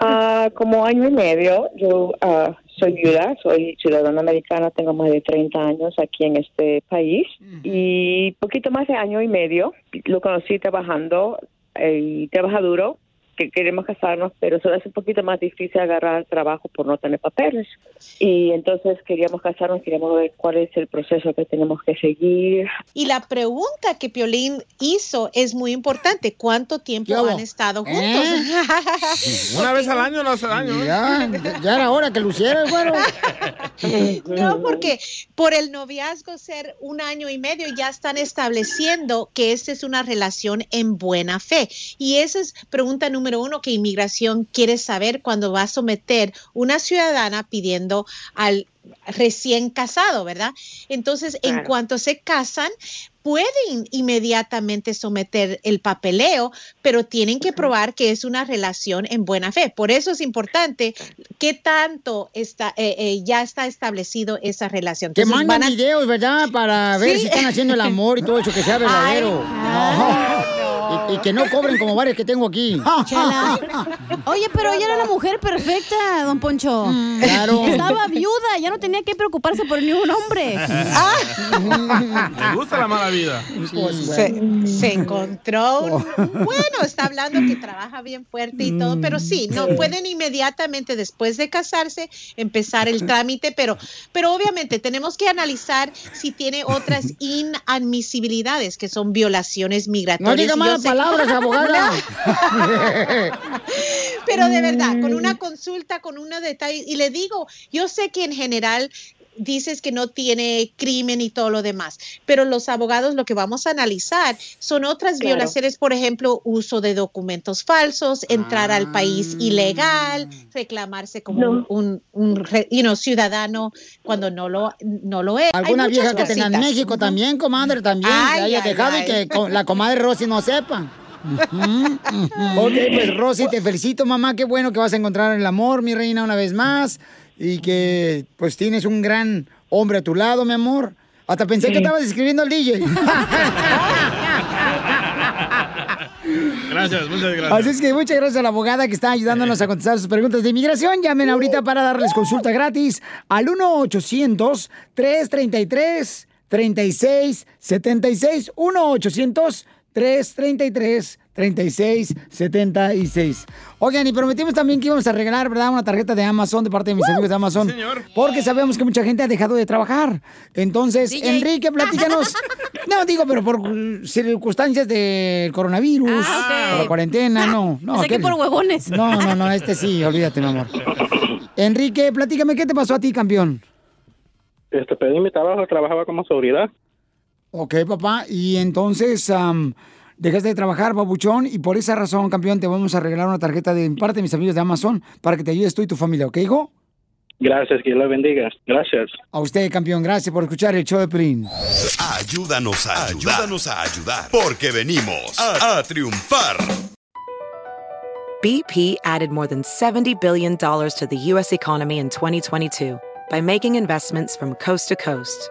Ah, como año y medio. Yo ah, soy viuda, soy ciudadana americana, tengo más de 30 años aquí en este país. Y poquito más de año y medio lo conocí trabajando eh, y trabaja duro. Que queremos casarnos, pero se le hace un poquito más difícil agarrar trabajo por no tener papeles. Y entonces queríamos casarnos, queríamos ver cuál es el proceso que tenemos que seguir. Y la pregunta que Piolín hizo es muy importante. ¿Cuánto tiempo han estado juntos? Una vez al año no hace daño. ¿eh? Ya, ya era hora que lo hiciera, bueno. No, porque por el noviazgo ser un año y medio ya están estableciendo que esta es una relación en buena fe. Y esa es pregunta número uno que inmigración quiere saber cuando va a someter una ciudadana pidiendo al recién casado, ¿verdad? Entonces, en cuanto se casan, pueden inmediatamente someter el papeleo, pero tienen que probar que es una relación en buena fe. Por eso es importante qué tanto está, eh, eh, ya está establecido esa relación. Que mandan van a- videos, ¿verdad? Para ver Sí. si están haciendo el amor y todo eso, que sea verdadero. Ay, Y, y que no cobren como varios que tengo aquí. Chela. Oye, pero ella era la mujer perfecta, don Poncho. Claro. Estaba viuda, ya no tenía que preocuparse por ningún hombre. Me gusta la mala vida. se, se encontró un- bueno está hablando que trabaja bien fuerte y todo pero sí no pueden inmediatamente después de casarse empezar el trámite pero pero obviamente tenemos que analizar si tiene otras inadmisibilidades que son violaciones migratorias No diga yo malas palabras, abogada. pero de verdad, con una consulta, con unos detalles, y le digo, yo sé que en general dices que no tiene crimen y todo lo demás, pero los abogados lo que vamos a analizar son otras Claro. violaciones, por ejemplo, uso de documentos falsos, entrar al país ilegal, reclamarse como No. un, un re- you know, ciudadano cuando no lo, no lo es. Alguna vieja que tenga en. México también, comadre, también. Ay, que haya ay, dejado ay. y que la comadre Rosy no sepa. Ok, pues Rosy, te felicito, mamá. Qué bueno que vas a encontrar el amor, mi reina, una vez más. Y que pues tienes un gran hombre a tu lado, mi amor. Hasta pensé que estabas escribiendo al DJ. Gracias, muchas gracias. Así es que muchas gracias a la abogada que está ayudándonos a contestar sus preguntas de inmigración. Llamen ahorita para darles consulta gratis al 1-800-333-3676. 1-800-333-3676. Oigan, y prometimos también que íbamos a regalar, ¿verdad? Una tarjeta de Amazon de parte de mis amigos de Amazon. Porque sabemos que mucha gente ha dejado de trabajar. Entonces, Enrique, platícanos. No, digo, pero por circunstancias del coronavirus, Ah, por la cuarentena, no. no Pensé que por huevones. No, no, no, este sí, olvídate, mi amor. Enrique, platícame, ¿qué te pasó a ti, campeón? Este, pedí mi trabajo, trabajaba como seguridad. Ok, papá, y entonces am, dejaste de trabajar, babuchón, y por esa razón, campeón, te vamos a regalar una tarjeta de parte de mis amigos de Amazon para que te ayudes tú y tu familia, ¿ok, hijo? Gracias, que Dios le bendiga. Gracias. A usted, campeón, gracias por escuchar el show de Pelín. Ayúdanos a ayudar. Ayúdanos a ayudar. Porque venimos a, a triunfar. BP added more than $70 billion to the U.S. economy in 2022 by making investments from coast to coast.